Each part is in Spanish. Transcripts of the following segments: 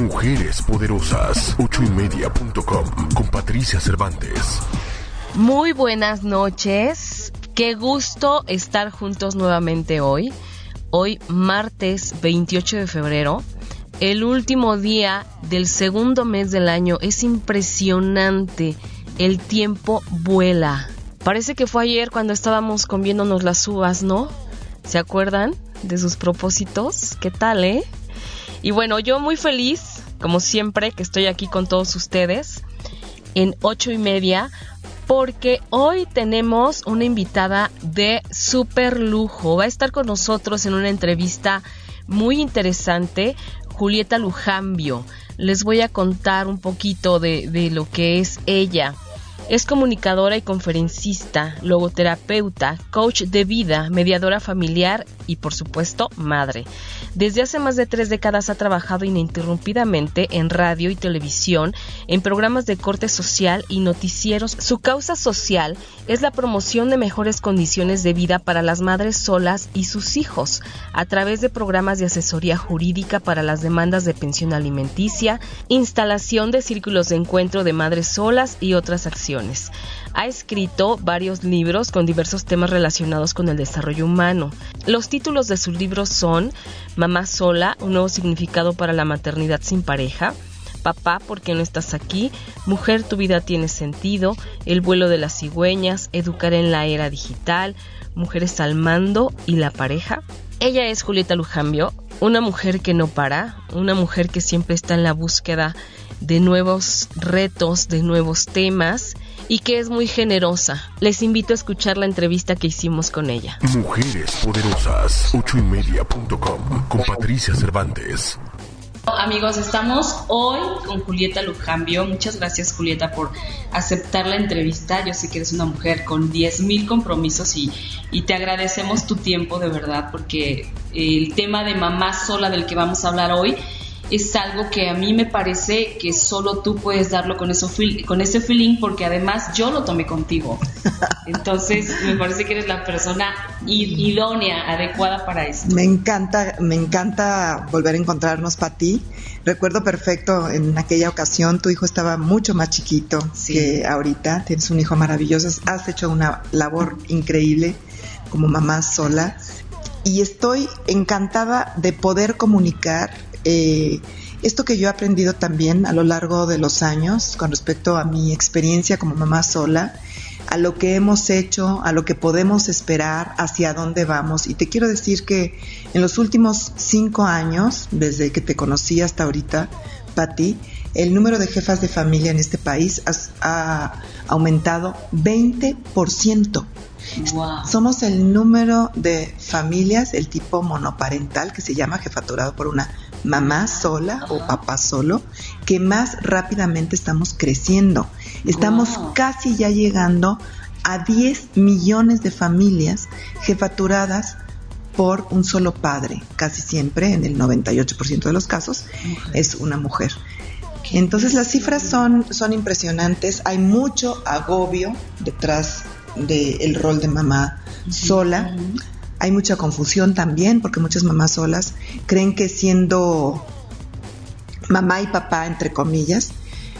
Mujeres poderosas. Ochoymedia.com con Patricia Cervantes. Muy buenas noches. Qué gusto estar juntos nuevamente hoy. Hoy martes 28 de febrero. El último día del segundo mes del año. Es impresionante. El tiempo vuela. Parece que fue ayer cuando estábamos comiéndonos las uvas, ¿no? ¿Se acuerdan de sus propósitos? ¿Qué tal, eh? Y bueno, yo muy feliz, como siempre, que estoy aquí con todos ustedes en ocho y media porque hoy tenemos una invitada de super lujo. Va a estar con nosotros en una entrevista muy interesante, Julieta Lujambio. Les voy a contar un poquito de, de lo que es ella. Es comunicadora y conferencista, logoterapeuta, coach de vida, mediadora familiar y por supuesto madre. Desde hace más de tres décadas ha trabajado ininterrumpidamente en radio y televisión, en programas de corte social y noticieros. Su causa social es la promoción de mejores condiciones de vida para las madres solas y sus hijos, a través de programas de asesoría jurídica para las demandas de pensión alimenticia, instalación de círculos de encuentro de madres solas y otras acciones. Ha escrito varios libros con diversos temas relacionados con el desarrollo humano. Los títulos de sus libros son Mamá sola, un nuevo significado para la maternidad sin pareja, Papá, ¿por qué no estás aquí? Mujer, tu vida tiene sentido, El vuelo de las cigüeñas, Educar en la era digital, Mujeres al mando y la pareja. Ella es Julieta Lujambio, una mujer que no para, una mujer que siempre está en la búsqueda de nuevos retos, de nuevos temas y que es muy generosa. Les invito a escuchar la entrevista que hicimos con ella. Mujeres poderosas. Ochoymedia.com con Patricia Cervantes. Amigos, estamos hoy con Julieta Lujambio. Muchas gracias, Julieta, por aceptar la entrevista. Yo sé que eres una mujer con 10.000 compromisos y, y te agradecemos tu tiempo de verdad, porque el tema de mamá sola del que vamos a hablar hoy es algo que a mí me parece que solo tú puedes darlo con, eso, con ese feeling porque además yo lo tomé contigo. Entonces me parece que eres la persona idónea, adecuada para eso. Me encanta, me encanta volver a encontrarnos, para ti. Recuerdo perfecto en aquella ocasión, tu hijo estaba mucho más chiquito que ahorita, tienes un hijo maravilloso, has hecho una labor increíble como mamá sola y estoy encantada de poder comunicar eh, esto que yo he aprendido también a lo largo de los años con respecto a mi experiencia como mamá sola, a lo que hemos hecho, a lo que podemos esperar, hacia dónde vamos. Y te quiero decir que en los últimos cinco años, desde que te conocí hasta ahorita, Patti, el número de jefas de familia en este país ha aumentado 20%. Somos el número de familias, el tipo monoparental, que se llama jefaturado por una mamá sola o papá solo, que más rápidamente estamos creciendo. Estamos casi ya llegando a 10 millones de familias jefaturadas por un solo padre, casi siempre, en el 98% de los casos, es una mujer. Entonces las cifras son, son impresionantes, hay mucho agobio detrás del rol de mamá sola. Hay mucha confusión también porque muchas mamás solas creen que siendo mamá y papá, entre comillas,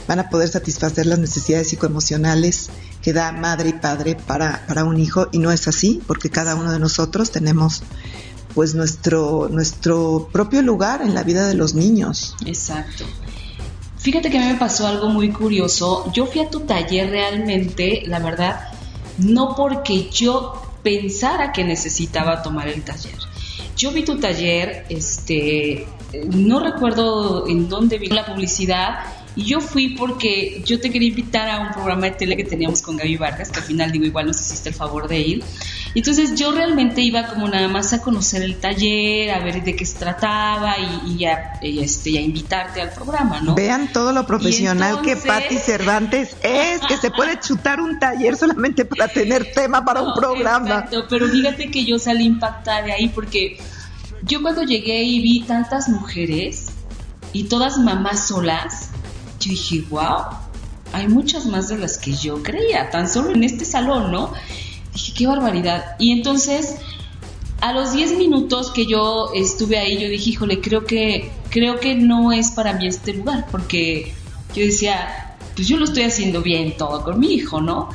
van a poder satisfacer las necesidades psicoemocionales que da madre y padre para, para un hijo y no es así porque cada uno de nosotros tenemos pues nuestro, nuestro propio lugar en la vida de los niños. Exacto. Fíjate que a mí me pasó algo muy curioso. Yo fui a tu taller realmente, la verdad, no porque yo pensara que necesitaba tomar el taller. Yo vi tu taller, este, no recuerdo en dónde vi la publicidad, y yo fui porque yo te quería invitar a un programa de tele que teníamos con Gaby Vargas, que al final digo, igual nos hiciste el favor de ir. Entonces yo realmente iba como nada más a conocer el taller, a ver de qué se trataba y, y a, este, a invitarte al programa, ¿no? Vean todo lo profesional que Patti Cervantes es, que se puede chutar un taller solamente para tener tema para un programa. Exacto, pero fíjate que yo salí impactada de ahí porque yo cuando llegué y vi tantas mujeres y todas mamás solas, yo dije, wow, hay muchas más de las que yo creía, tan solo en este salón, ¿no? Dije, qué barbaridad. Y entonces, a los 10 minutos que yo estuve ahí, yo dije, híjole, creo que, creo que no es para mí este lugar, porque yo decía, pues yo lo estoy haciendo bien todo con mi hijo, ¿no?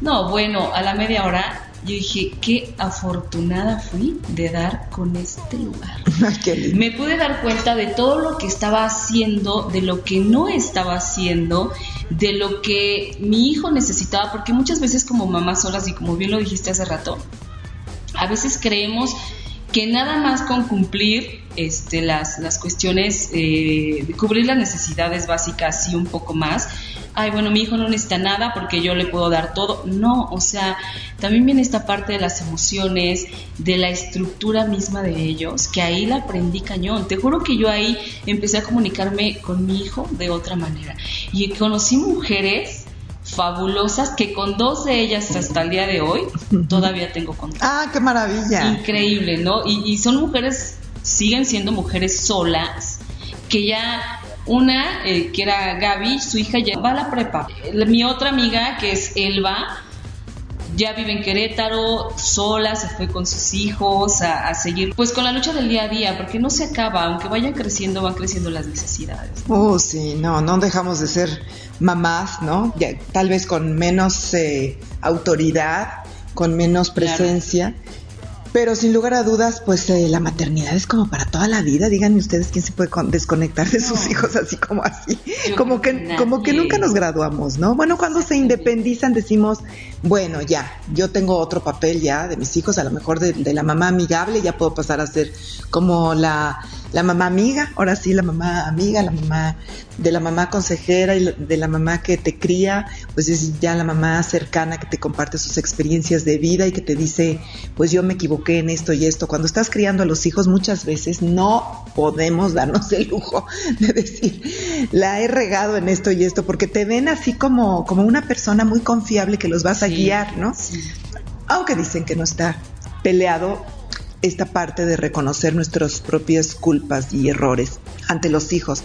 No, bueno, a la media hora yo dije, qué afortunada fui de dar con este lugar. Me pude dar cuenta de todo lo que estaba haciendo, de lo que no estaba haciendo, de lo que mi hijo necesitaba, porque muchas veces como mamás solas, y como bien lo dijiste hace rato, a veces creemos que nada más con cumplir este, las, las cuestiones, eh, de cubrir las necesidades básicas y un poco más, ay, bueno, mi hijo no necesita nada porque yo le puedo dar todo. No, o sea, también viene esta parte de las emociones, de la estructura misma de ellos, que ahí la aprendí cañón. Te juro que yo ahí empecé a comunicarme con mi hijo de otra manera. Y conocí mujeres fabulosas que con dos de ellas hasta el día de hoy todavía tengo contacto Ah, qué maravilla. increíble, ¿no? Y, y son mujeres, siguen siendo mujeres solas, que ya una, eh, que era Gaby, su hija ya va a la prepa. Mi otra amiga, que es Elba, ya vive en Querétaro, sola, se fue con sus hijos a, a seguir, pues con la lucha del día a día, porque no se acaba, aunque vayan creciendo, van creciendo las necesidades. Oh, sí, no, no dejamos de ser mamás, ¿no? Ya, tal vez con menos eh, autoridad, con menos Claro. Pero sin lugar a dudas, pues eh, la maternidad es como para toda la vida. Díganme ustedes quién se puede con- desconectar de sus No. hijos así como así, Yo como que como que nunca nos graduamos, ¿no? Bueno, cuando se independizan decimos, bueno, ya, yo tengo otro papel ya de mis hijos, a lo mejor de, de la mamá amigable, ya puedo pasar a ser como la, la mamá amiga, ahora sí, la mamá amiga, la mamá de la mamá consejera y de la mamá que te cría, pues es ya la mamá cercana que te comparte sus experiencias de vida y que te dice, pues yo me equivoqué en esto y esto. Cuando estás criando a los hijos muchas veces no podemos darnos el lujo de decir, la he regado en esto y esto, porque te ven así como, como una persona muy confiable que los vas a Sí, guiar, ¿no? sí. aunque dicen que no está peleado esta parte de reconocer nuestras propias culpas y errores ante los hijos.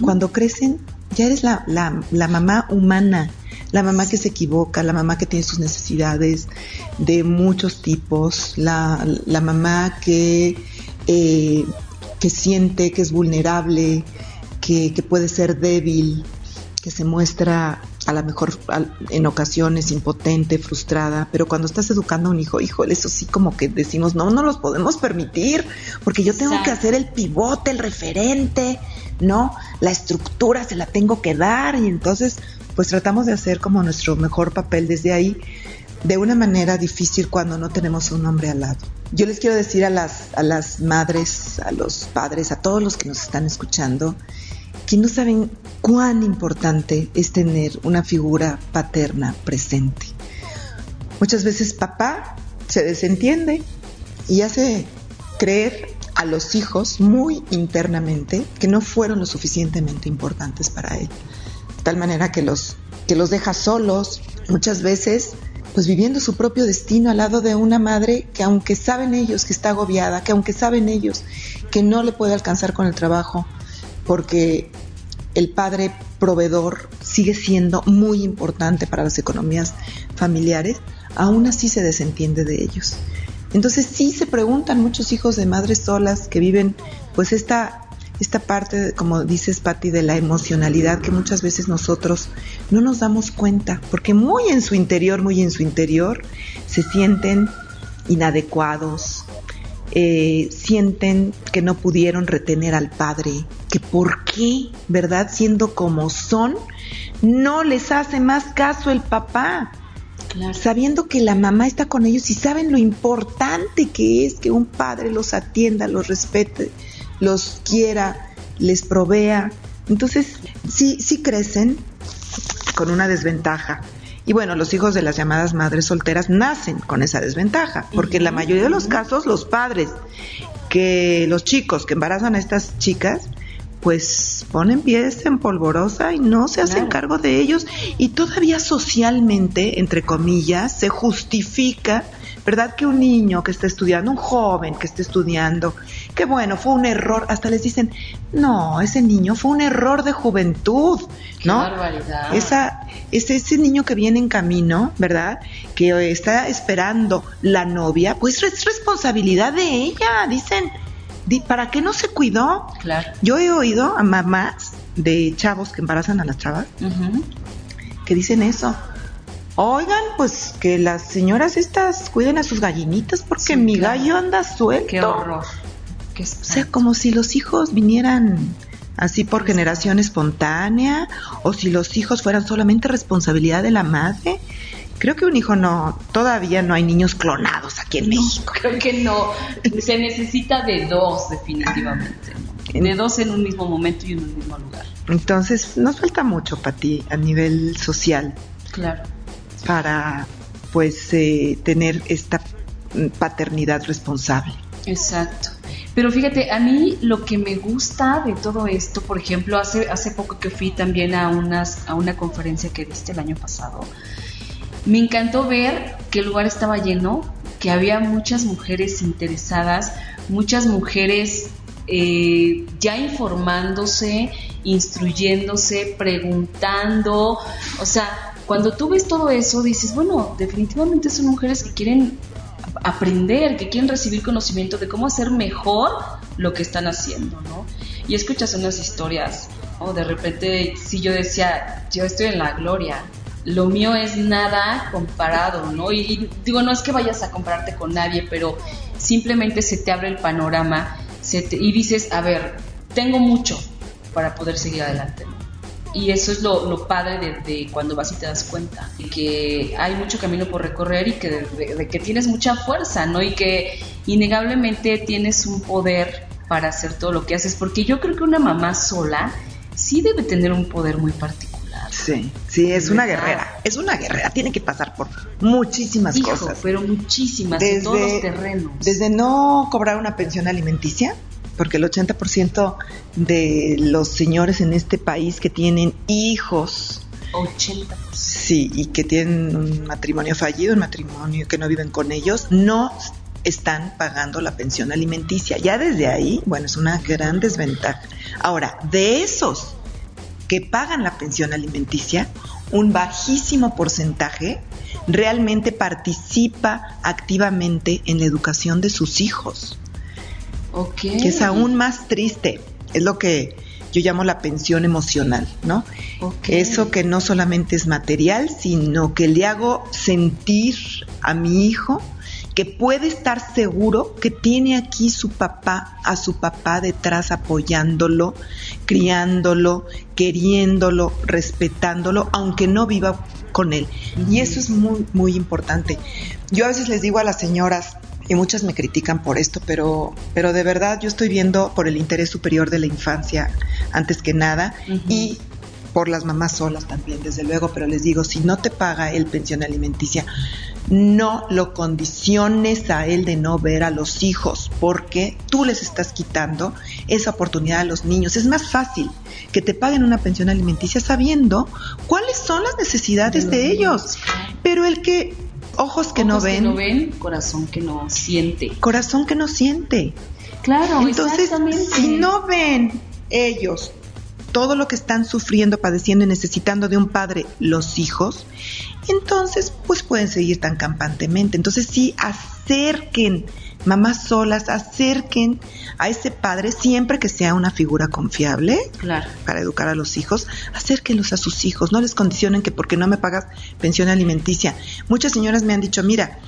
Cuando crecen, ya eres la, la, la mamá humana, la mamá que se equivoca, la mamá que tiene sus necesidades de muchos tipos, la, la mamá que, eh, que siente que es vulnerable, que, que puede ser débil, que se muestra a lo mejor en ocasiones impotente, frustrada, pero cuando estás educando a un hijo, híjole, eso sí como que decimos, no, no los podemos permitir, porque yo tengo que hacer el pivote, el referente, ¿no? La estructura se la tengo que dar y entonces pues tratamos de hacer como nuestro mejor papel desde ahí, de una manera difícil cuando no tenemos un hombre al lado. Yo les quiero decir a las, a las madres, a los padres, a todos los que nos están escuchando, que no saben cuán importante es tener una figura paterna presente. Muchas veces papá se desentiende y hace creer a los hijos muy internamente que no fueron lo suficientemente importantes para él. De tal manera que los, que los deja solos, muchas veces pues viviendo su propio destino al lado de una madre que aunque saben ellos que está agobiada, que aunque saben ellos que no le puede alcanzar con el trabajo, porque el padre proveedor sigue siendo muy importante para las economías familiares, aún así se desentiende de ellos. Entonces sí se preguntan muchos hijos de madres solas que viven pues esta esta parte, como dices Patti, de la emocionalidad que muchas veces nosotros no nos damos cuenta, porque muy en su interior, muy en su interior, se sienten inadecuados, eh, sienten que no pudieron retener al padre, que por qué, ¿verdad? Siendo como son, no les hace más caso el papá, Claro. sabiendo que la mamá está con ellos y saben lo importante que es que un padre los atienda, los respete, los quiera, les provea. Entonces, sí, sí crecen con una desventaja. Y bueno, los hijos de las llamadas madres solteras nacen con esa desventaja, porque en la mayoría de los casos los padres que los chicos que embarazan a estas chicas pues ponen pies en polvorosa y no se hacen cargo de ellos. Y todavía socialmente, entre comillas, se justifica ¿Verdad que un niño que está estudiando, un joven que está estudiando, que bueno, fue un error, hasta les dicen, no, ese niño fue un error de juventud, ¿no? barbaridad. Esa, ese, ese niño que viene en camino, ¿verdad? Que está esperando la novia, pues es responsabilidad de ella, dicen, ¿para qué no se cuidó? Claro. Yo he oído a mamás de chavos que embarazan a las chavas que dicen eso. Oigan, pues que las señoras estas cuiden a sus gallinitas porque Sí, mi claro. gallo anda suelto. Qué horror. Qué O sea, como si los hijos vinieran así por generación espontánea o si los hijos fueran solamente responsabilidad de la madre. Creo que un hijo no, todavía no hay niños clonados aquí en México. Creo que no. Se necesita de dos, definitivamente. De dos en un mismo momento y en un mismo lugar. Entonces, nos falta mucho para ti a nivel social Claro. Para, pues, eh, tener esta paternidad responsable. Exacto. Pero fíjate, a mí lo que me gusta de todo esto, por ejemplo, hace, hace poco que fui también a, unas, a una conferencia que diste el año pasado, me encantó ver que el lugar estaba lleno, que había muchas mujeres interesadas, muchas mujeres eh, ya informándose, instruyéndose, preguntando, o sea, cuando tú ves todo eso, dices, bueno, definitivamente son mujeres que quieren aprender, que quieren recibir conocimiento de cómo hacer mejor lo que están haciendo, ¿no? Y escuchas unas historias, ¿no? De repente, si yo decía, yo estoy en la gloria, lo mío es nada comparado, ¿no? Y, y digo, no es que vayas a compararte con nadie, pero simplemente se te abre el panorama se te- y dices, a ver, tengo mucho para poder seguir adelante, ¿no? Y eso es lo, lo padre de, de cuando vas y te das cuenta, de que hay mucho camino por recorrer y que de, que tienes mucha fuerza, ¿no? Y que innegablemente tienes un poder para hacer todo lo que haces, porque yo creo que una mamá sola sí debe tener un poder muy particular. Sí, sí, es una guerrera, es una guerrera, tiene que pasar por muchísimas Hijo, cosas. pero muchísimas, en todos los terrenos. Desde no cobrar una pensión alimenticia, porque el 80% de los señores en este país que tienen hijos, 80%. sí, y que tienen un matrimonio fallido, un matrimonio que no viven con ellos, no están pagando la pensión alimenticia. Ya desde ahí, bueno, es una gran desventaja. Ahora, de esos que pagan la pensión alimenticia, un bajísimo porcentaje realmente participa activamente en la educación de sus hijos, Que es aún más triste. Es lo que yo llamo la pensión emocional, ¿no? Eso que no solamente es material, sino que le hago sentir a mi hijo que puede estar seguro que tiene aquí su papá, a su papá detrás apoyándolo, criándolo, queriéndolo, respetándolo, aunque no viva con él. Y eso es muy, muy importante. Yo a veces les digo a las señoras, y muchas me critican por esto, pero, pero de verdad yo estoy viendo por el interés superior de la infancia antes que nada y por las mamás solas también, desde luego, pero les digo, si no te paga el pensión alimenticia, no lo condiciones a él de no ver a los hijos, porque tú les estás quitando esa oportunidad a los niños. Es más fácil que te paguen una pensión alimenticia sabiendo cuáles son las necesidades De de, los ellos. Pero el que, ojos que no ven, que no ven, corazón que no siente. corazón que no siente. Claro, Entonces, si no ven ellos todo lo que están sufriendo, padeciendo y necesitando de un padre los hijos, entonces pues pueden seguir tan campantemente. Entonces sí, acerquen, mamás solas, acerquen a ese padre siempre que sea una figura confiable Claro. para educar a los hijos, acérquenlos a sus hijos, no les condicionen que porque no me pagas pensión alimenticia. Muchas señoras me han dicho, mira,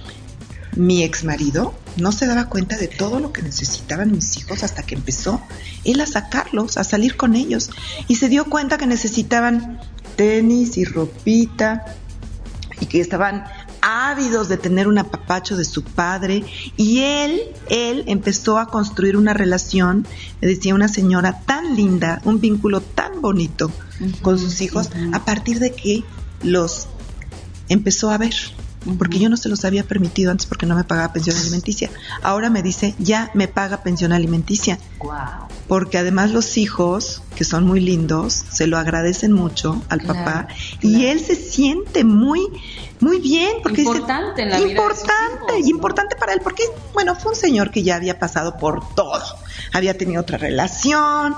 mi ex marido no se daba cuenta de todo lo que necesitaban mis hijos hasta que empezó él a sacarlos, a salir con ellos. Y se dio cuenta que necesitaban tenis y ropita y que estaban ávidos de tener un apapacho de su padre y él, él empezó a construir una relación, me decía una señora tan linda, un vínculo tan bonito con sus hijos a partir de que los empezó a ver, porque yo no se los había permitido antes porque no me pagaba pensión alimenticia. Ahora me dice, ya me paga pensión alimenticia. Porque además los hijos, que son muy lindos, se lo agradecen mucho al papá y él se siente muy muy bien porque importante en la importante y importante para él porque bueno, fue un señor que ya había pasado por todo. Había tenido otra relación,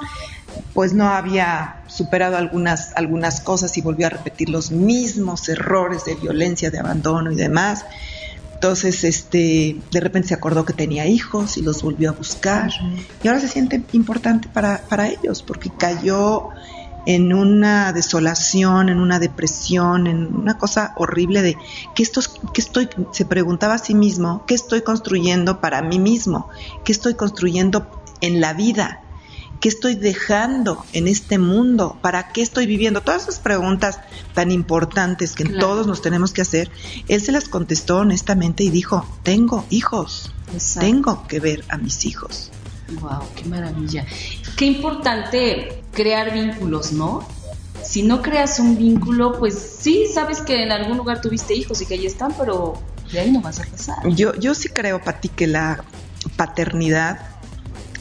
pues no había superado algunas, algunas cosas y volvió a repetir los mismos errores de violencia, de abandono y demás. Entonces, este, de repente se acordó que tenía hijos y los volvió a buscar. Y ahora se siente importante para, para ellos, porque cayó en una desolación, en una depresión, en una cosa horrible de qué estoy, se preguntaba a sí mismo, qué estoy construyendo para mí mismo, qué estoy construyendo en la vida, ¿Qué estoy dejando en este mundo? ¿Para qué estoy viviendo? Todas esas preguntas tan importantes que todos nos tenemos que hacer, él se las contestó honestamente y dijo, tengo hijos, tengo que ver a mis hijos. Wow, qué maravilla. Qué importante crear vínculos, ¿no? Si no creas un vínculo, pues sí, sabes que en algún lugar tuviste hijos y que ahí están, pero de ahí no vas a pasar. Yo, yo sí creo, Pati, que la paternidad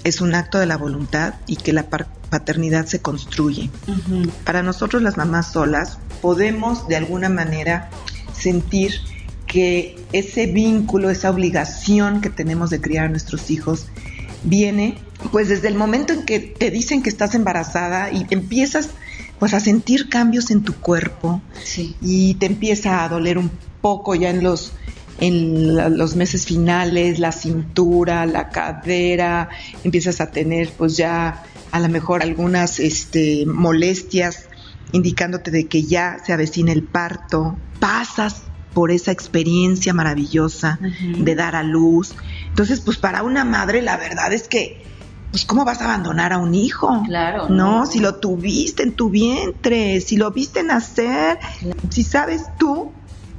es un acto de la voluntad y que la paternidad se construye. Para nosotros las mamás solas podemos de alguna manera sentir que ese vínculo, esa obligación que tenemos de criar a nuestros hijos viene pues desde el momento en que te dicen que estás embarazada y empiezas pues a sentir cambios en tu cuerpo y te empieza a doler un poco ya en los en los meses finales, la cintura, la cadera, empiezas a tener pues ya a lo mejor algunas este, molestias indicándote de que ya se avecina el parto, pasas por esa experiencia maravillosa de dar a luz. Entonces, pues para una madre la verdad es que, pues ¿cómo vas a abandonar a un hijo? Claro. No, si lo tuviste en tu vientre, si lo viste nacer, si sabes tú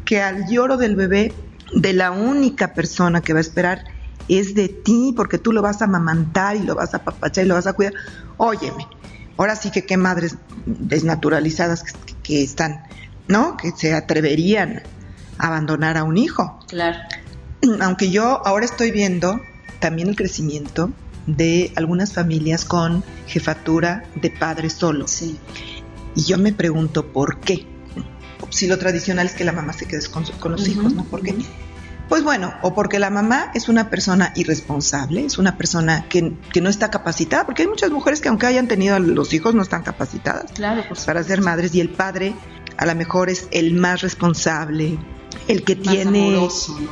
que al lloro del bebé de la única persona que va a esperar es de ti, porque tú lo vas a amamantar y lo vas a papachar y lo vas a cuidar. Óyeme, ahora sí que qué madres desnaturalizadas que, están, ¿no? Que se atreverían a abandonar a un hijo. Claro. Aunque yo ahora estoy viendo también el crecimiento de algunas familias con jefatura de padres solos. Sí. Y yo me pregunto por qué. Si lo tradicional es que la mamá se quede con, los hijos, ¿no? ¿Por qué? Pues bueno, o porque la mamá es una persona irresponsable, es una persona que, no está capacitada, porque hay muchas mujeres que aunque hayan tenido los hijos no están capacitadas claro, para ser madres y el padre a lo mejor es el más responsable, el que tiene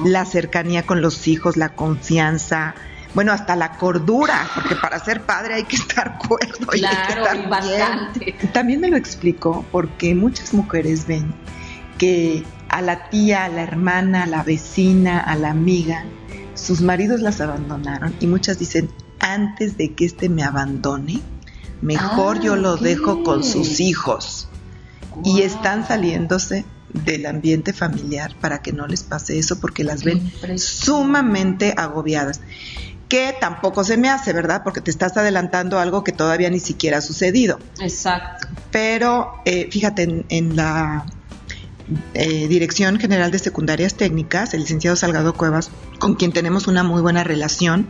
la cercanía con los hijos, la confianza, bueno, hasta la cordura, porque para ser padre hay que estar cuerdo y hay que estar bastante. También me lo explico porque muchas mujeres ven que a la tía, a la hermana, a la vecina, a la amiga, sus maridos las abandonaron y muchas dicen, antes de que éste me abandone, mejor yo lo dejo con sus hijos. Y están saliéndose del ambiente familiar para que no les pase eso porque las ven sumamente agobiadas. Que tampoco se me hace, ¿verdad? Porque te estás adelantando algo que todavía ni siquiera ha sucedido. Exacto. Pero eh, fíjate, en la eh, Dirección General de Secundarias Técnicas, el licenciado Salgado Cuevas, con quien tenemos una muy buena relación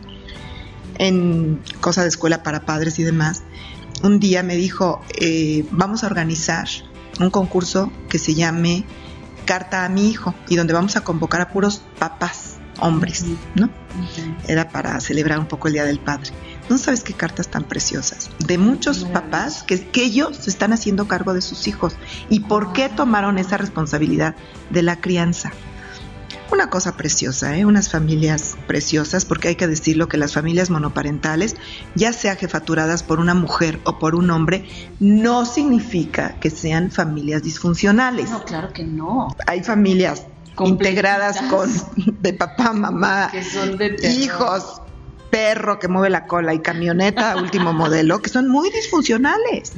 en cosa de escuela para padres y demás, un día me dijo, eh, vamos a organizar un concurso que se llame Carta a mi hijo y donde vamos a convocar a puros papás, hombres, ¿no? Era para celebrar un poco el Día del Padre. No sabes qué cartas tan preciosas. De muchos papás que, que ellos se están haciendo cargo de sus hijos. ¿Y por qué tomaron esa responsabilidad de la crianza? Una cosa preciosa, ¿eh? unas familias preciosas, porque hay que decirlo que las familias monoparentales, ya sea jefaturadas por una mujer o por un hombre, no significa que sean familias disfuncionales. No, claro que no. Hay familias integradas con de papá, mamá, que son de hijos, perro que mueve la cola y camioneta último modelo, que son muy disfuncionales.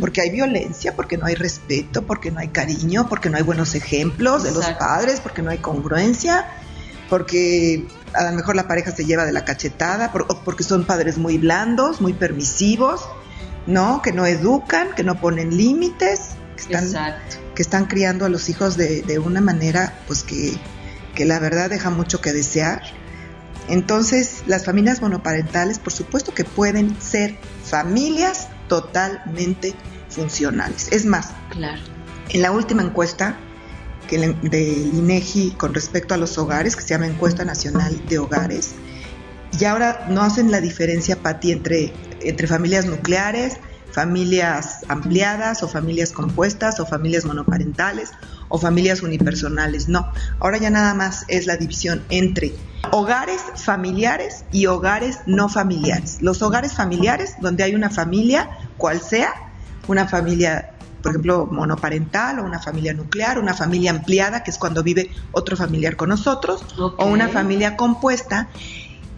Porque hay violencia, porque no hay respeto, porque no hay cariño, porque no hay buenos ejemplos de los padres, porque no hay congruencia, porque a lo mejor la pareja se lleva de la cachetada, porque son padres muy blandos, muy permisivos, ¿no? Que no educan, que no ponen límites, que están que están criando a los hijos de, de una manera pues que, que la verdad deja mucho que desear. Entonces, las familias monoparentales, por supuesto que pueden ser familias totalmente funcionales. Es más, Claro. en la última encuesta que del INEGI con respecto a los hogares, que se llama Encuesta Nacional de Hogares, y ahora no hacen la diferencia, Pati, entre, entre familias nucleares, familias ampliadas o familias compuestas o familias monoparentales o familias unipersonales. No, ahora ya nada más es la división entre hogares familiares y hogares no familiares. Los hogares familiares, donde hay una familia, cual sea, una familia, por ejemplo, monoparental o una familia nuclear, una familia ampliada, que es cuando vive otro familiar con nosotros, o una familia compuesta,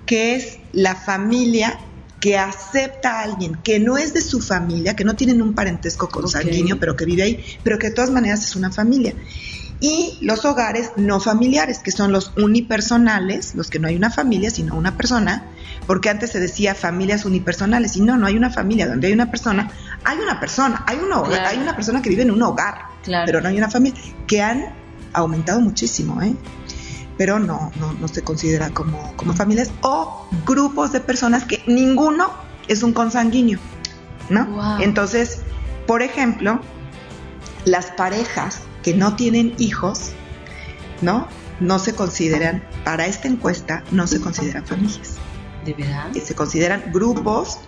que es la familia que acepta a alguien que no es de su familia, que no tienen un parentesco consanguíneo, pero que vive ahí, pero que de todas maneras es una familia. Y los hogares no familiares, que son los unipersonales, los que no hay una familia, sino una persona, porque antes se decía familias unipersonales, y no, no hay una familia, donde hay una persona, hay una persona, hay, un hogar, Claro. hay una persona que vive en un hogar, Claro. pero no hay una familia, que han aumentado muchísimo, ¿eh? Pero no, no, no se considera como, como familias o grupos de personas que ninguno es un consanguíneo, ¿no? Wow. Entonces, por ejemplo, las parejas que no tienen hijos, ¿no? No se consideran, para esta encuesta, no se consideran familias. ¿De verdad? Se consideran grupos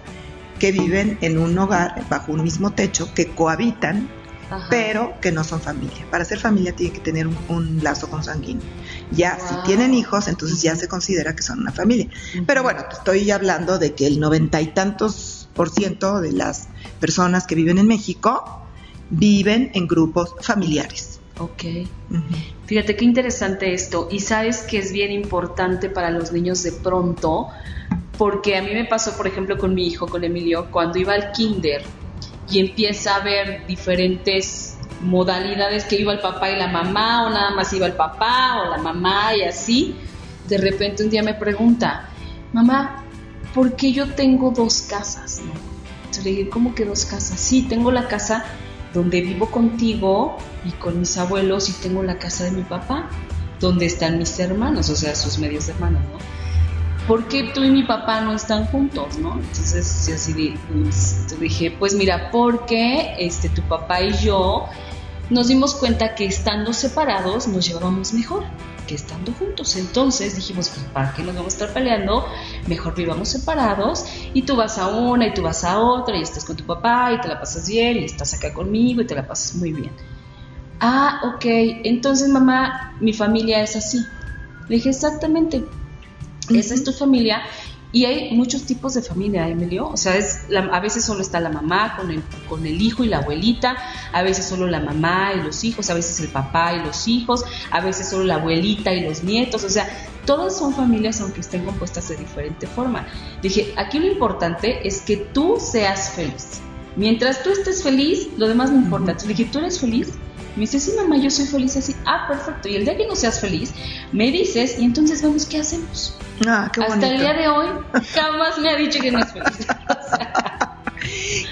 que viven en un hogar bajo un mismo techo, que cohabitan, Ajá. pero que no son familia. Para ser familia tiene que tener un, un lazo consanguíneo. Ya, Wow. si tienen hijos, entonces ya se considera que son una familia. Pero bueno, te estoy hablando de que el noventa y tantos por ciento de las personas que viven en México viven en grupos familiares. Ok. Fíjate qué interesante esto. Y sabes que es bien importante para los niños de pronto, porque a mí me pasó, por ejemplo, con mi hijo, con Emilio, cuando iba al kinder y empieza a ver diferentes modalidades que iba el papá y la mamá, o nada más iba el papá o la mamá y así, de repente un día me pregunta, mamá, ¿por qué yo tengo dos casas? no?" Entonces le dije, ¿cómo que dos casas? Sí, tengo la casa donde vivo contigo y con mis abuelos y tengo la casa de mi papá, donde están mis hermanos, o sea, sus medios hermanos, ¿no? ¿Por qué tú y mi papá no están juntos, no? Entonces yo así pues, dije, pues mira, porque este, tu papá y yo nos dimos cuenta que estando separados nos llevábamos mejor que estando juntos. Entonces dijimos, pues ¿para qué nos vamos a estar peleando? Mejor vivamos separados y tú vas a una y tú vas a otra y estás con tu papá y te la pasas bien y estás acá conmigo y te la pasas muy bien. Ah, ok, entonces mamá, mi familia es así. Le dije, exactamente, esa es tu familia. Y hay muchos tipos de familia, Emilio. O sea, es la- a veces solo está la mamá con el, con el hijo y la abuelita, a veces solo la mamá y los hijos, a veces el papá y los hijos, a veces solo la abuelita y los nietos. O sea, todas son familias aunque estén compuestas de diferente forma. Dije, aquí lo importante es que tú seas feliz. Mientras tú estés feliz, lo demás no importa. Entonces dije, ¿tú eres feliz? Me dice, sí, mamá, yo soy feliz así. Ah, perfecto. Y el día que no seas feliz, me dices y entonces vemos qué hacemos. Ah, qué Hasta el día de hoy jamás me ha dicho que no es feliz.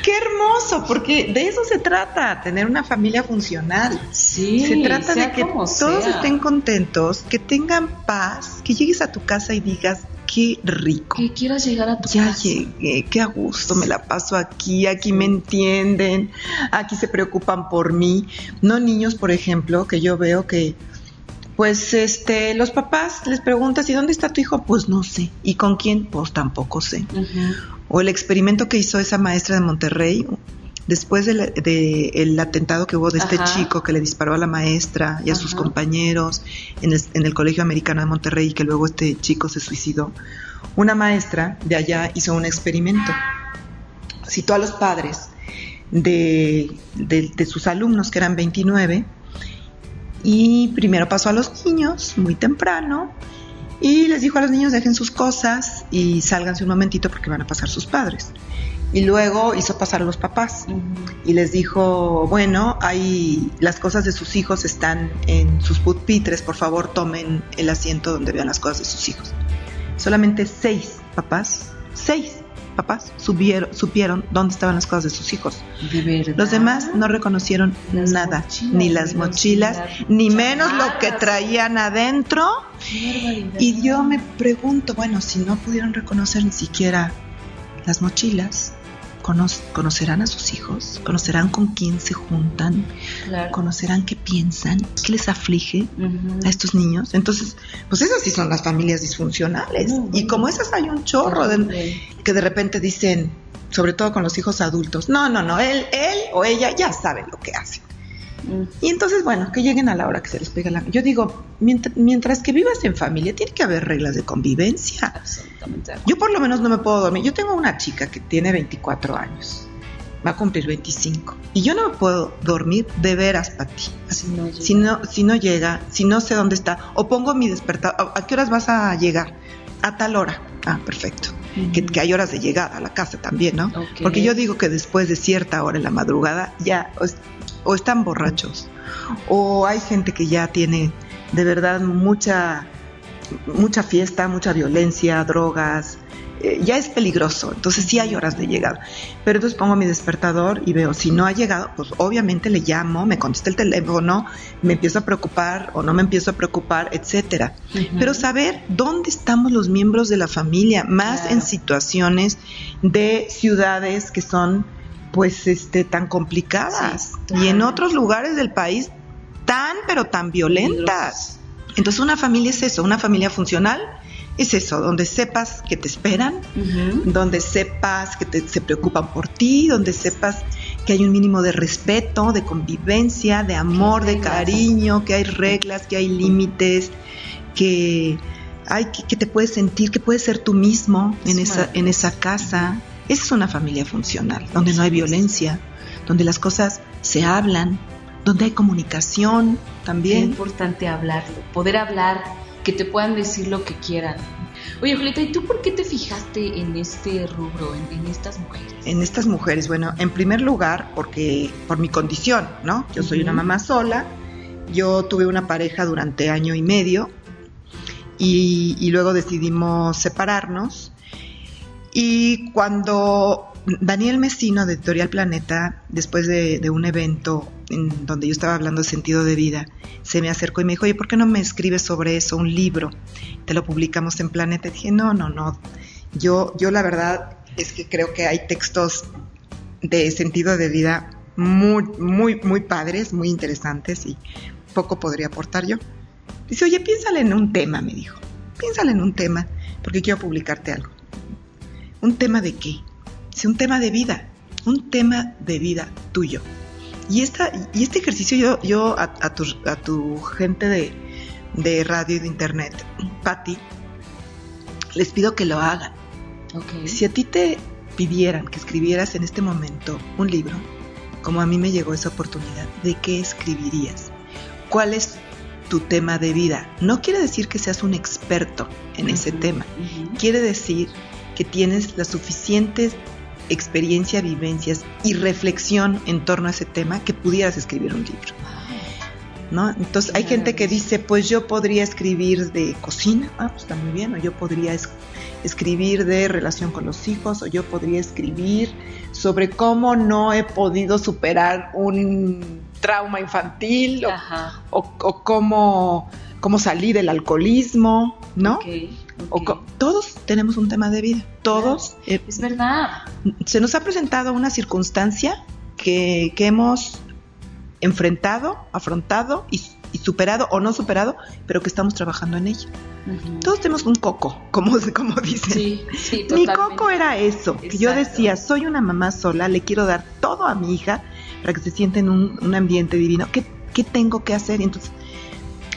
Qué hermoso, porque de eso se trata, tener una familia funcional. Sí, se trata de que todos sea. estén contentos, que tengan paz, que llegues a tu casa y digas, qué rico. Que quieras llegar a tu Ya casa. llegué, qué a gusto, me la paso aquí, aquí me entienden, aquí se preocupan por mí. No niños, por ejemplo, que yo veo que, pues, este, los papás les preguntas, ¿y dónde está tu hijo? Pues no sé. ¿Y con quién? Pues tampoco sé. Ujú. O el experimento que hizo esa maestra de Monterrey, después del de atentado que hubo de este chico que le disparó a la maestra y a sus compañeros en el, en el Colegio Americano de Monterrey y que luego este chico se suicidó. Una maestra de allá hizo un experimento. Citó a los padres de, de- de sus alumnos, que eran 29, y primero pasó a los niños muy temprano y les dijo a los niños dejen sus cosas y sálganse un momentito porque van a pasar sus padres. Y luego hizo pasar a los papás y les dijo, bueno, hay las cosas de sus hijos están en sus pupitres, por favor tomen el asiento donde vean las cosas de sus hijos. Solamente seis papás, seis papás subieron, supieron dónde estaban las cosas de sus hijos. Los demás no reconocieron Las nada, mochilas, ni las mochilas, las ni menos lo que traían adentro. Y yo me pregunto, bueno, si no pudieron reconocer ni siquiera las mochilas, ¿cono- ¿conocerán a sus hijos? ¿Conocerán con quién se juntan? Claro. ¿Conocerán qué piensan? ¿Qué les aflige? A estos niños. Entonces, pues esas sí son las familias disfuncionales. Y como esas hay un chorro de, que de repente dicen, sobre todo con los hijos adultos, no, no, no, él, él o ella ya saben lo que hacen. Y entonces, bueno, que lleguen a la hora que se les pega la... Yo digo, mientras, mientras que vivas en familia, tiene que haber reglas de convivencia. Absolutamente. Yo por lo menos no me puedo dormir. Yo tengo una chica que tiene 24 años. Va a cumplir 25. Y yo no me puedo dormir de veras, Pati. Si no. Si no, si no llega, si no sé dónde está, o pongo mi despertador, ¿a qué horas vas a llegar? A tal hora. Ah, perfecto. Que, que hay horas de llegada a la casa también, ¿no? Porque yo digo que después de cierta hora en la madrugada ya o, es- o están borrachos, o hay gente que ya tiene de verdad mucha, mucha fiesta, mucha violencia, drogas, eh, ya es peligroso, entonces sí hay horas de llegada. Pero entonces pongo mi despertador y veo, si no ha llegado, pues obviamente le llamo, me contesta el teléfono, me empiezo a preocupar o no me empiezo a preocupar, etcétera. Pero saber dónde estamos los miembros de la familia, más Claro. en situaciones de ciudades que son pues este tan complicadas. Sí, y en otros lugares del país tan pero tan violentas. Entonces una familia es eso, una familia funcional es eso, donde sepas que te esperan, donde sepas que te- se preocupan por ti, donde sepas que hay un mínimo de respeto, de convivencia, de amor, de cariño, que hay reglas, que hay límites, que hay que, que te puedes sentir, que puedes ser tú mismo en Es esa, en esa casa. Esa es una familia funcional, donde no hay violencia, donde las cosas se hablan, donde hay comunicación también. importante hablarlo, poder hablar, que te puedan decir lo que quieran. Oye, Julieta, ¿y tú por qué te fijaste en este rubro, en, en estas mujeres? en estas mujeres? Bueno, en primer lugar, porque por mi condición, ¿no? Yo soy una mamá sola, yo tuve una pareja durante año y medio y, y luego decidimos separarnos. Y cuando Daniel Mesino de Editorial Planeta, después de, un evento en donde yo estaba hablando de sentido de vida, se me acercó y me dijo, oye, ¿por qué no me escribes sobre eso, un libro? Te lo publicamos en Planeta. Dije, no, no, no. Yo, yo la verdad es que creo que hay textos de sentido de vida muy, muy, muy padres, muy interesantes y poco podría aportar yo. Dice, oye, piénsale en un tema, me dijo. Piénsale en un tema, porque quiero publicarte algo. ¿Un tema de qué? Dice, un tema de vida, un tema de vida tuyo. Y, esta, y este ejercicio yo, yo a, a tu, a tu gente de, de radio y de internet, Patti, les pido que lo hagan. Ok. Si a ti te pidieran que escribieras en este momento un libro, como a mí me llegó esa oportunidad, ¿de qué escribirías? ¿Cuál es tu tema de vida? No quiere decir que seas un experto en ese tema. ujú. Quiere decir que tienes la suficiente experiencia, vivencias y reflexión en torno a ese tema que pudieras escribir un libro. ¿no? Entonces hay gente que dice, pues yo podría escribir de cocina, ah, pues está muy bien, o yo podría es- escribir de relación con los hijos, o yo podría escribir sobre cómo no he podido superar un trauma infantil, o- o cómo, cómo salí del alcoholismo, ¿no? Ok, O ok. co- todos tenemos un tema de vida, todos. eh, Es verdad. se nos ha presentado una circunstancia que, que hemos enfrentado, afrontado y, y superado o no superado, pero que estamos trabajando en ella. Todos tenemos un coco, como, como dicen. Sí, sí, Mi coco era eso, que yo decía, soy una mamá sola, le quiero dar todo a mi hija para que se sienta en un, un ambiente divino. ¿Qué, ¿Qué tengo que hacer? Y entonces,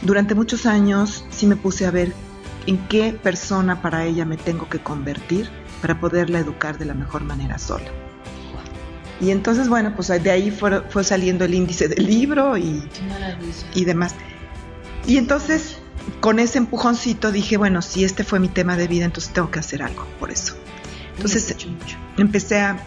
durante muchos años sí me puse a ver en qué persona para ella me tengo que convertir para poderla educar de la mejor manera sola. Y entonces, bueno, pues de ahí fue, fue saliendo el índice del libro y, y demás. Y entonces, con ese empujoncito dije, bueno, si este fue mi tema de vida, entonces tengo que hacer algo por eso. Entonces, empecé a,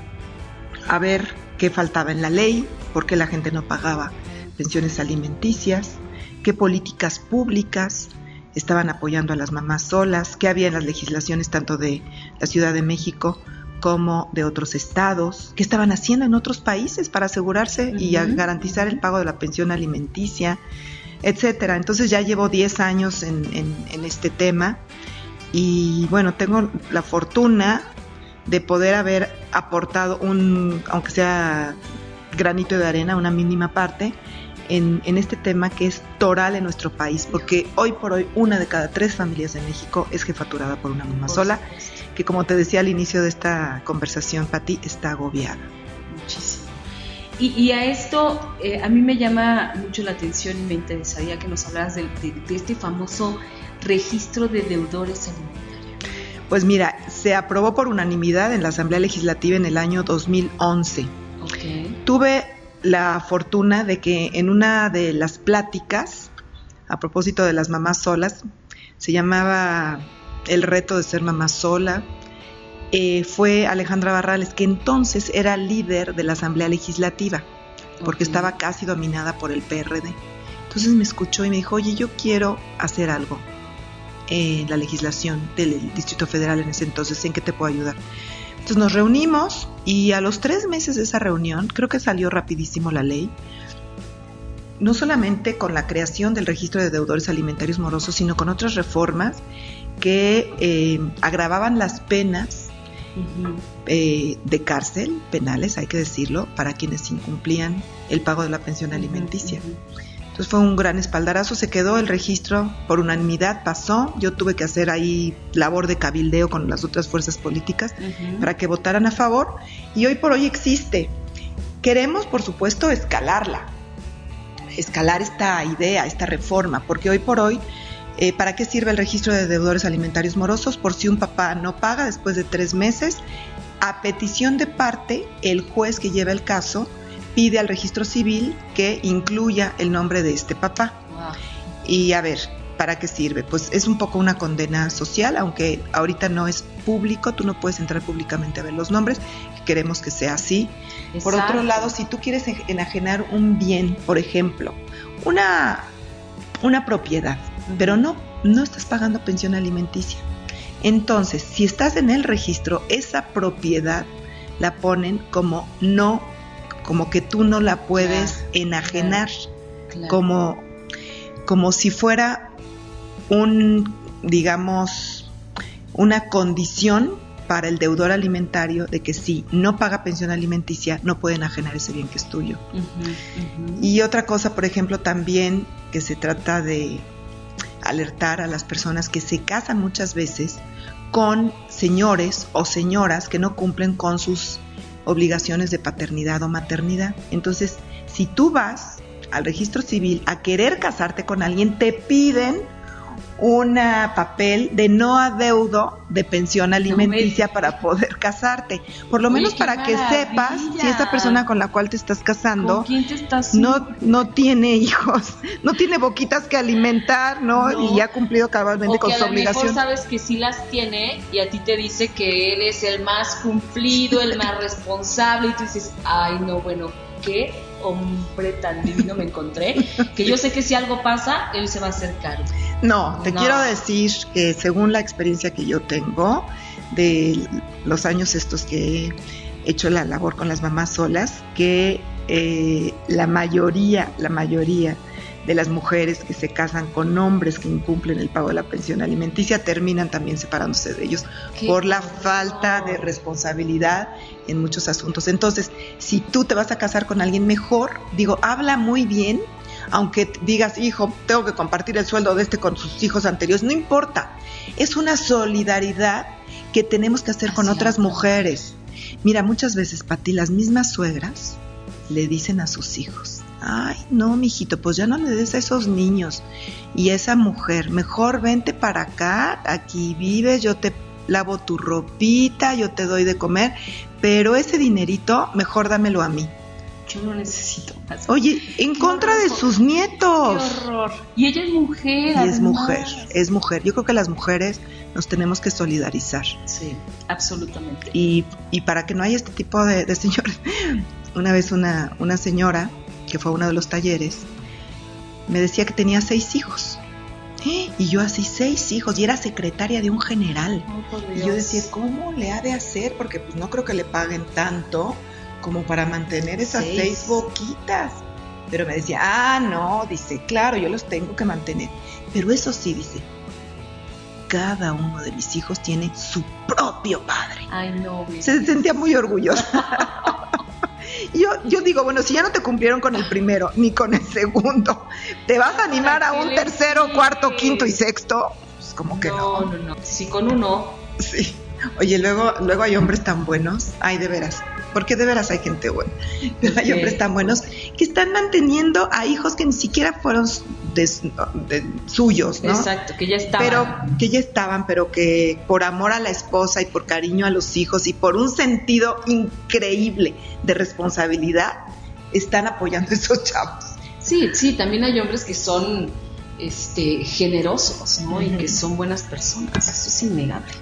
a ver qué faltaba en la ley, por qué la gente no pagaba pensiones alimenticias, qué políticas públicas estaban apoyando a las mamás solas, qué había en las legislaciones tanto de la Ciudad de México como de otros estados, qué estaban haciendo en otros países para asegurarse y a garantizar el pago de la pensión alimenticia, etcétera. Entonces ya llevo 10 años en, en este tema y bueno, tengo la fortuna de poder haber aportado un, aunque sea granito de arena, una mínima parte, en, en, este tema que es toral en nuestro país, porque hoy por hoy una de cada tres familias de México es jefaturada por una mamá sola, que como te decía al inicio de esta conversación, Pati, está agobiada. Muchísimo. Y, y a esto eh, a mí me llama mucho la atención y me interesaría que nos hablaras de, de, de este famoso registro de deudores alimentarios. Pues mira, se aprobó por unanimidad en la Asamblea Legislativa en el año 2011. Okay. Tuve la fortuna de que en una de las pláticas, a propósito de las mamás solas, se llamaba El reto de ser mamá sola, eh, fue Alejandra Barrales, que entonces era líder de la Asamblea Legislativa, porque okay. estaba casi dominada por el PRD. Entonces me escuchó y me dijo, oye, yo quiero hacer algo en la legislación del Distrito Federal en ese entonces, ¿en qué te puedo ayudar? Entonces nos reunimos y a los tres meses de esa reunión, creo que salió rapidísimo la ley, no solamente con la creación del registro de deudores alimentarios morosos, sino con otras reformas que eh, agravaban las penas uh -huh. eh, de cárcel, penales, hay que decirlo, para quienes incumplían el pago de la pensión alimenticia. Uh -huh. Entonces fue un gran espaldarazo, se quedó el registro por unanimidad, pasó, yo tuve que hacer ahí labor de cabildeo con las otras fuerzas políticas uh -huh. para que votaran a favor y hoy por hoy existe. Queremos, por supuesto, escalarla, escalar esta idea, esta reforma, porque hoy por hoy, eh, ¿para qué sirve el registro de deudores alimentarios morosos? Por si un papá no paga después de tres meses, a petición de parte, el juez que lleva el caso pide al registro civil que incluya el nombre de este papá. Wow. Y a ver, ¿para qué sirve? Pues es un poco una condena social, aunque ahorita no es público, tú no puedes entrar públicamente a ver los nombres, queremos que sea así. Exacto. Por otro lado, si tú quieres enajenar un bien, por ejemplo, una, una propiedad, pero no, no estás pagando pensión alimenticia. Entonces, si estás en el registro, esa propiedad la ponen como no como que tú no la puedes enajenar, claro, como, como si fuera un, digamos, una condición para el deudor alimentario de que si no paga pensión alimenticia no puede enajenar ese bien que es tuyo. Uh -huh, uh -huh. Y otra cosa, por ejemplo, también que se trata de alertar a las personas que se casan muchas veces con señores o señoras que no cumplen con sus obligaciones de paternidad o maternidad. Entonces, si tú vas al registro civil a querer casarte con alguien, te piden un papel de no adeudo de pensión alimenticia no para poder casarte. Por lo Oye, menos para maravilla. que sepas si esa persona con la cual te estás casando te estás no, no tiene hijos, no tiene boquitas que alimentar, ¿no? no. Y ha cumplido cabalmente o con su obligación. sabes que sí las tiene y a ti te dice que él es el más cumplido, el más responsable y tú dices, ay, no, bueno, ¿qué? hombre tan divino me encontré, que yo sé que si algo pasa, él se va a hacer cargo. No, te no. quiero decir que según la experiencia que yo tengo de los años estos que he hecho la labor con las mamás solas, que eh, la mayoría, la mayoría de las mujeres que se casan con hombres que incumplen el pago de la pensión alimenticia terminan también separándose de ellos por la falta de responsabilidad en muchos asuntos. Entonces, si tú te vas a casar con alguien mejor, digo, habla muy bien, aunque digas, hijo, tengo que compartir el sueldo de este con sus hijos anteriores, no importa. Es una solidaridad que tenemos que hacer con otras mujeres. Mira, muchas veces, Pati, las mismas suegras le dicen a sus hijos, ay, no, mijito, pues ya no le des a esos niños y a esa mujer, mejor vente para acá, aquí vives, yo te lavo tu ropita, yo te doy de comer, pero ese dinerito mejor dámelo a mí. Yo no necesito más. Oye, en contra de sus nietos. Qué horror. Y ella es mujer. Y además. es mujer, es mujer. Yo creo que las mujeres nos tenemos que solidarizar. Sí, absolutamente. Y, y para que no haya este tipo de, de señores, una vez una, una señora que fue a uno de los talleres, me decía que tenía seis hijos. Y yo así, seis hijos, y era secretaria de un general. Oh, Y yo decía, ¿cómo le ha de hacer? Porque pues no creo que le paguen tanto como para mantener esas Seis. seis, boquitas. Pero me decía, ah, no, dice, claro, yo los tengo que mantener. Pero eso sí, dice, cada uno de mis hijos tiene su propio padre. Ay, no. Se sentía muy orgullosa. yo, yo digo, bueno, si ya no te cumplieron con el primero ni con el segundo, ¿te vas a animar a ¿Para qué un tercero, cuarto, quinto y sexto? Pues como que no. no, no, no. Sí, con uno. Sí. Oye, luego, luego hay hombres tan buenos. Ay, de veras. Porque de veras hay gente buena. Pero hay Sí. hombres tan buenos que están manteniendo a hijos que ni siquiera fueron de- de- suyos, ¿no? Exacto, que ya estaba. Pero que ya estaban, pero que por amor a la esposa y por cariño a los hijos y por un sentido increíble de responsabilidad, están apoyando a esos chavos. Sí, sí, también hay hombres que son este, generosos, ¿no? Y que son buenas personas. Eso es innegable.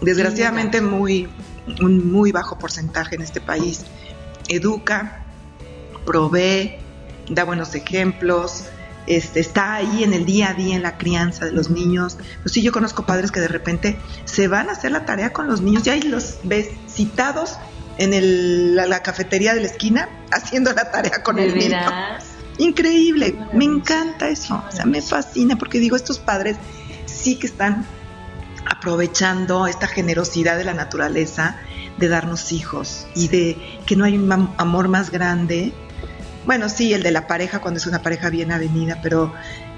Desgraciadamente muy, un muy bajo porcentaje en este país. Educa, provee, da buenos ejemplos, este, está ahí en el día a día en la crianza de los niños. Pues sí, yo conozco padres que de repente se van a hacer la tarea con los niños y ahí los ves citados en el- la, la cafetería de la esquina haciendo la tarea con ¿De el niño. veras? Increíble, me encanta eso, o sea, me fascina porque digo, estos padres sí que están aprovechando esta generosidad de la naturaleza de darnos hijos y de que no hay un amor más grande. Bueno, sí, el de la pareja cuando es una pareja bien avenida, pero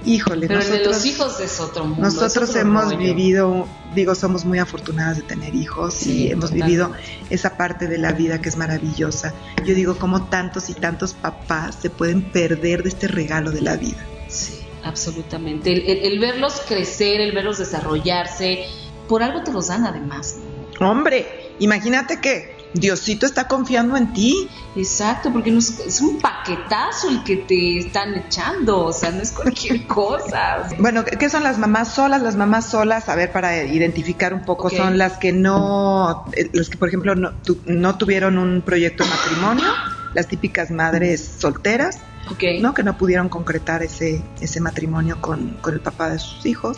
híjole, Pero el de nosotros, los hijos es otro mundo. nosotros otro hemos rollo. vivido, digo, somos muy afortunadas de tener hijos Sí, y hemos vivido esa parte de la vida que es maravillosa. Yo digo, como tantos y tantos papás se pueden perder de este regalo de la vida. Sí, absolutamente. El, el- el verlos crecer, el verlos desarrollarse, por algo te los dan además. Hombre, imagínate que Diosito está confiando en ti. Exacto, porque no es, es un paquetazo el que te están echando, o sea, no es cualquier cosa. o sea, Bueno, ¿qué son las mamás solas? Las mamás solas, a ver, para identificar un poco, son las que no, eh, las que por ejemplo no, tu- no tuvieron un proyecto de matrimonio, las típicas madres solteras, ok. ¿no? Que no pudieron concretar ese, ese matrimonio con, con el papá de sus hijos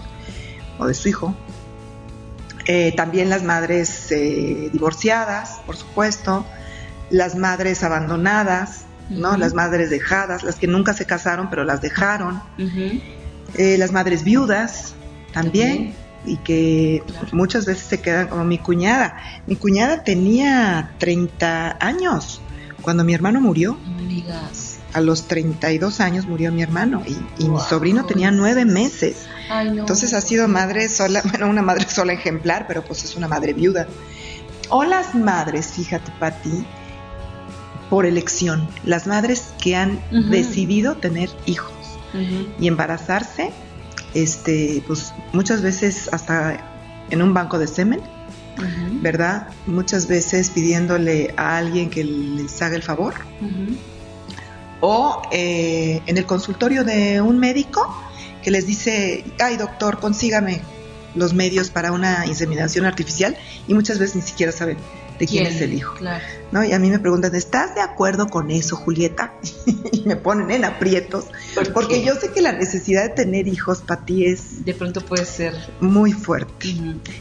o de su hijo. Eh, también las madres eh, divorciadas, por supuesto, las madres abandonadas, ¿no? Las madres dejadas, las que nunca se casaron pero las dejaron, eh, las madres viudas también, y que Claro. muchas veces se quedan como mi cuñada. Mi cuñada tenía 30 años cuando mi hermano murió. A los 32 años murió mi hermano y, y mi sobrino tenía nueve meses. Ay, no. Entonces ha sido madre sola, bueno, una madre sola ejemplar, pero pues es una madre viuda. O las madres, fíjate, Pati, por elección, las madres que han decidido tener hijos y embarazarse, este, pues muchas veces hasta en un banco de semen. ¿verdad? Muchas veces pidiéndole a alguien que les haga el favor o eh, en el consultorio de un médico que les dice, ay doctor, consígame los medios para una inseminación artificial y muchas veces ni siquiera saben de quién, es el hijo. Claro. ¿no? Y a mí me preguntan, ¿estás de acuerdo con eso, Julieta? y me ponen en aprietos, ¿Por porque yo sé que la necesidad de tener hijos para ti es De pronto puede ser. muy fuerte.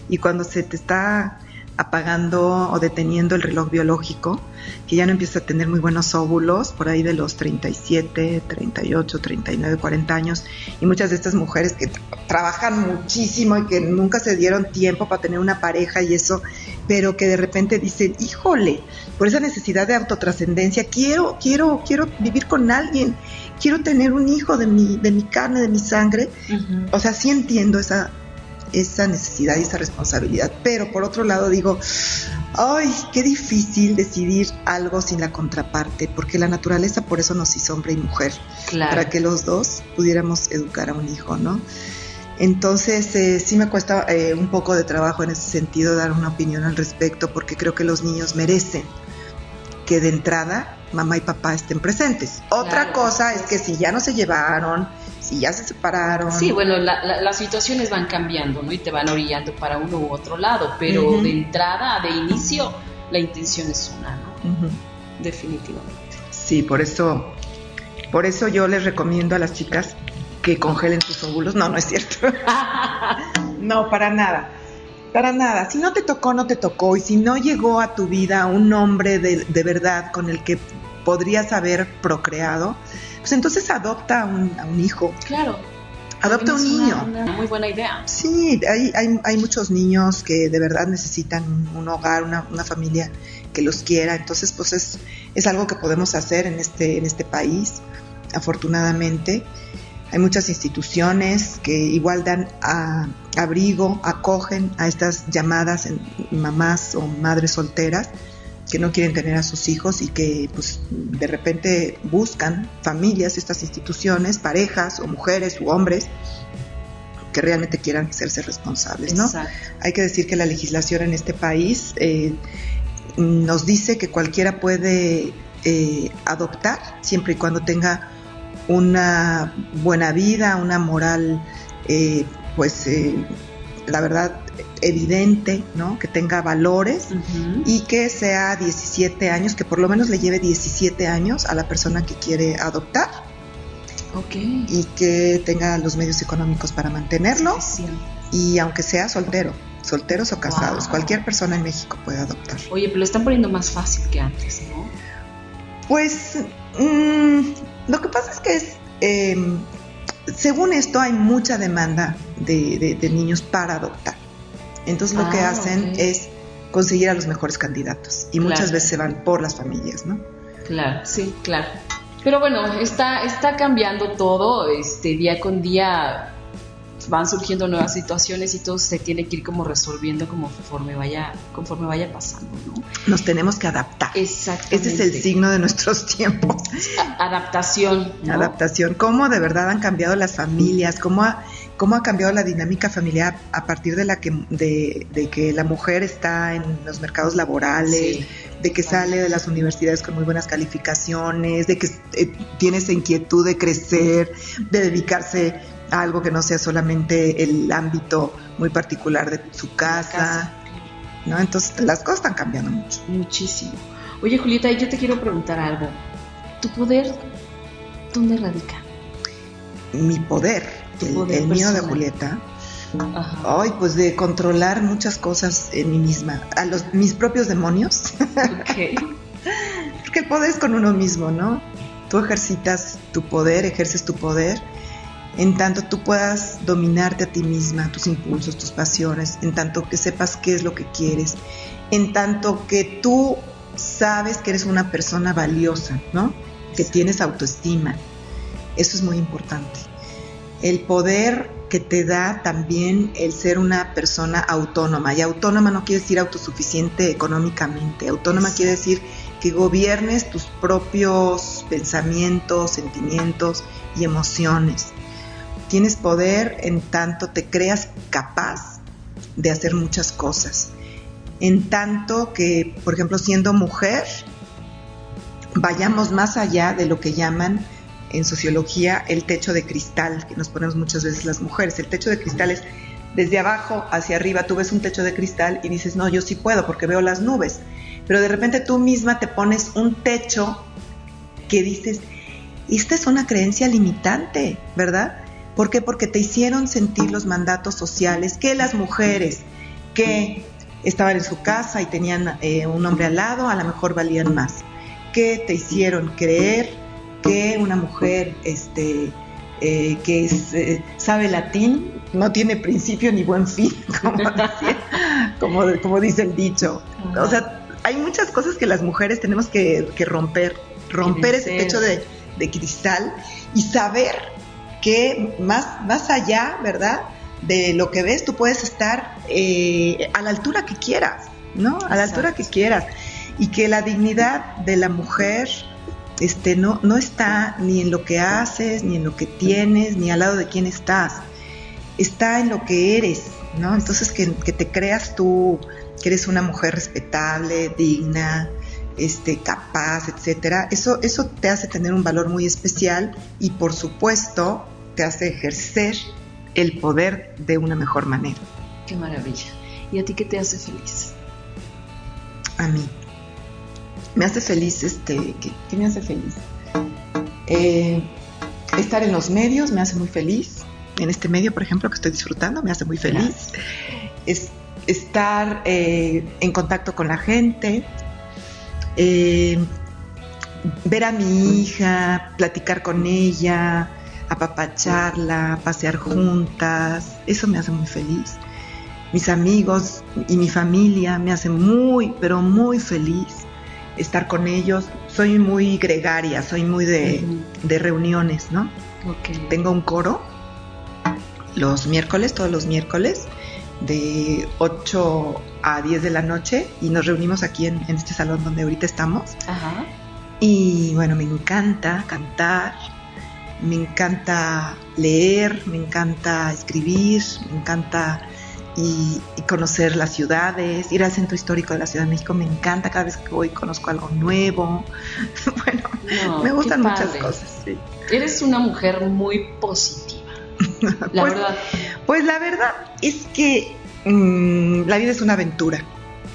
Y cuando se te está apagando o deteniendo el reloj biológico, que ya no empiezas a tener muy buenos óvulos, por ahí de los 37, 38, 39, 40 años, y muchas de estas mujeres que tra- trabajan muchísimo y que nunca se dieron tiempo para tener una pareja y eso, pero que de repente dicen, híjole, por esa necesidad de autotrascendencia, quiero, quiero, quiero vivir con alguien, quiero tener un hijo de mi, de mi carne, de mi sangre, o sea, sí entiendo esa, esa necesidad y esa responsabilidad, pero por otro lado digo, ay, qué difícil decidir algo sin la contraparte, porque la naturaleza por eso nos hizo hombre y mujer, Claro. para que los dos pudiéramos educar a un hijo, ¿no? Entonces, eh, sí me cuesta eh, un poco de trabajo en ese sentido dar una opinión al respecto, porque creo que los niños merecen que de entrada mamá y papá estén presentes. Otra Claro. cosa es que si ya no se llevaron, si ya se separaron, Sí, bueno, la- la- las situaciones van cambiando, ¿no? Y te van orillando para uno u otro lado, pero de entrada, de inicio, la intención es una, ¿no? Definitivamente. Sí, por eso, por eso yo les recomiendo a las chicas que congelen tus óvulos. No, no es cierto. no, para nada. Para nada. Si no te tocó, no te tocó. Y si no llegó a tu vida un hombre de, de verdad con el que podrías haber procreado, pues entonces adopta a un, a un hijo. Claro. Adopta un niño. Una, una muy buena idea. Sí, hay, hay, hay muchos niños que de verdad necesitan un, un hogar, una, una familia que los quiera. Entonces, pues es, es algo que podemos hacer en este, en este país, afortunadamente. Hay muchas instituciones que igual dan a- abrigo, acogen a estas llamadas en- mamás o madres solteras que no quieren tener a sus hijos y que pues de repente buscan familias, estas instituciones, parejas o mujeres u hombres que realmente quieran hacerse responsables, ¿no? Exacto. Hay que decir que la legislación en este país eh, nos dice que cualquiera puede eh, adoptar siempre y cuando tenga una buena vida, una moral, eh, pues eh, la verdad evidente, ¿no? Que tenga valores y que sea 17 años, que por lo menos le lleve 17 años a la persona que quiere adoptar Ok. y que tenga los medios económicos para mantenerlo y aunque sea soltero, solteros o casados, Wow. cualquier persona en México puede adoptar. Oye, pero lo están poniendo más fácil que antes, ¿no? Pues mm, lo que pasa es que es, eh, según esto hay mucha demanda de, de- de niños para adoptar. Entonces lo que Ah, hacen es conseguir a los mejores candidatos y muchas veces se van por las familias, ¿no? Claro, sí, claro. Pero bueno, está, está cambiando todo, este, día con día van surgiendo nuevas situaciones y todo se tiene que ir como resolviendo conforme vaya, conforme vaya pasando, ¿no? Nos tenemos que adaptar. Exactamente. Ese es el signo de nuestros tiempos. Adaptación, ¿no? Adaptación. Cómo de verdad han cambiado las familias, cómo ha, cómo ha cambiado la dinámica familiar a partir de la que de, de que la mujer está en los mercados laborales, Sí. de que sale de las universidades con muy buenas calificaciones, de que eh, tiene esa inquietud de crecer, de dedicarse algo que no sea solamente el ámbito muy particular de su casa, casa. ¿no? Entonces las cosas están cambiando mucho. Muchísimo. Oye, Julieta, yo te quiero preguntar algo. ¿Tu poder dónde radica? Mi poder, el, poder el mío de. Julieta, Ajá. Ay, pues de controlar muchas cosas en mí misma, a los mis propios demonios, Ok. porque el poder es con uno mismo, ¿no? Tú ejercitas tu poder, ejerces tu poder, en tanto tú puedas dominarte a ti misma, tus impulsos, tus pasiones, en tanto que sepas qué es lo que quieres, en tanto que tú sabes que eres una persona valiosa, ¿no? Que tienes autoestima. Eso es muy importante. El poder que te da también el ser una persona autónoma. Y autónoma no quiere decir autosuficiente económicamente. Autónoma quiere decir que gobiernes tus propios pensamientos, sentimientos y emociones. Tienes poder en tanto te creas capaz de hacer muchas cosas. En tanto que, por ejemplo, siendo mujer, vayamos más allá de lo que llaman en sociología el techo de cristal, que nos ponemos muchas veces las mujeres. El techo de cristal es desde abajo hacia arriba, tú ves un techo de cristal y dices, no, yo sí puedo porque veo las nubes. Pero de repente tú misma te pones un techo que dices, esta es una creencia limitante, ¿verdad? ¿Por qué? Porque te hicieron sentir los mandatos sociales que las mujeres que estaban en su casa y tenían eh, un hombre al lado, a lo mejor valían más. Que te hicieron creer que una mujer este, eh, que es, eh, sabe latín no tiene principio ni buen fin, como, decía, como, como dice el dicho. O sea, hay muchas cosas que las mujeres tenemos que, que romper, romper ese techo de, de cristal y saber que más, más allá, ¿verdad? De lo que ves, tú puedes estar eh, a la altura que quieras, ¿no? A la altura que quieras. Y que la dignidad de la mujer este, no, no está ni en lo que haces, ni en lo que tienes, ni al lado de quién estás. Está en lo que eres, ¿no? Entonces que, que te creas tú, que eres una mujer respetable, digna, este, capaz, etcétera. Eso, eso te hace tener un valor muy especial y por supuesto te hace ejercer el poder de una mejor manera. Qué maravilla. ¿Y a ti qué te hace feliz? A mí. Me hace feliz, este, ¿qué, qué me hace feliz? Eh, Estar en los medios me hace muy feliz. En este medio, por ejemplo, que estoy disfrutando, me hace muy feliz. Es, estar eh, en contacto con la gente, eh, ver a mi hija, platicar con ella, apapacharla, pasear juntas, eso me hace muy feliz. Mis amigos y mi familia me hacen muy, pero muy feliz estar con ellos. Soy muy gregaria, soy muy de, de reuniones, ¿no? Tengo un coro los miércoles, todos los miércoles, de 8 a 10 de la noche y nos reunimos aquí en, en este salón donde ahorita estamos. Ajá. Y bueno, me encanta cantar, me encanta leer, me encanta escribir, me encanta y, y conocer las ciudades, ir al centro histórico de la Ciudad de México, me encanta, cada vez que voy conozco algo nuevo. bueno, No, me gustan muchas cosas. sí. Eres una mujer muy positiva. La Pues- verdad. Pues la verdad es que mm, la vida es una aventura,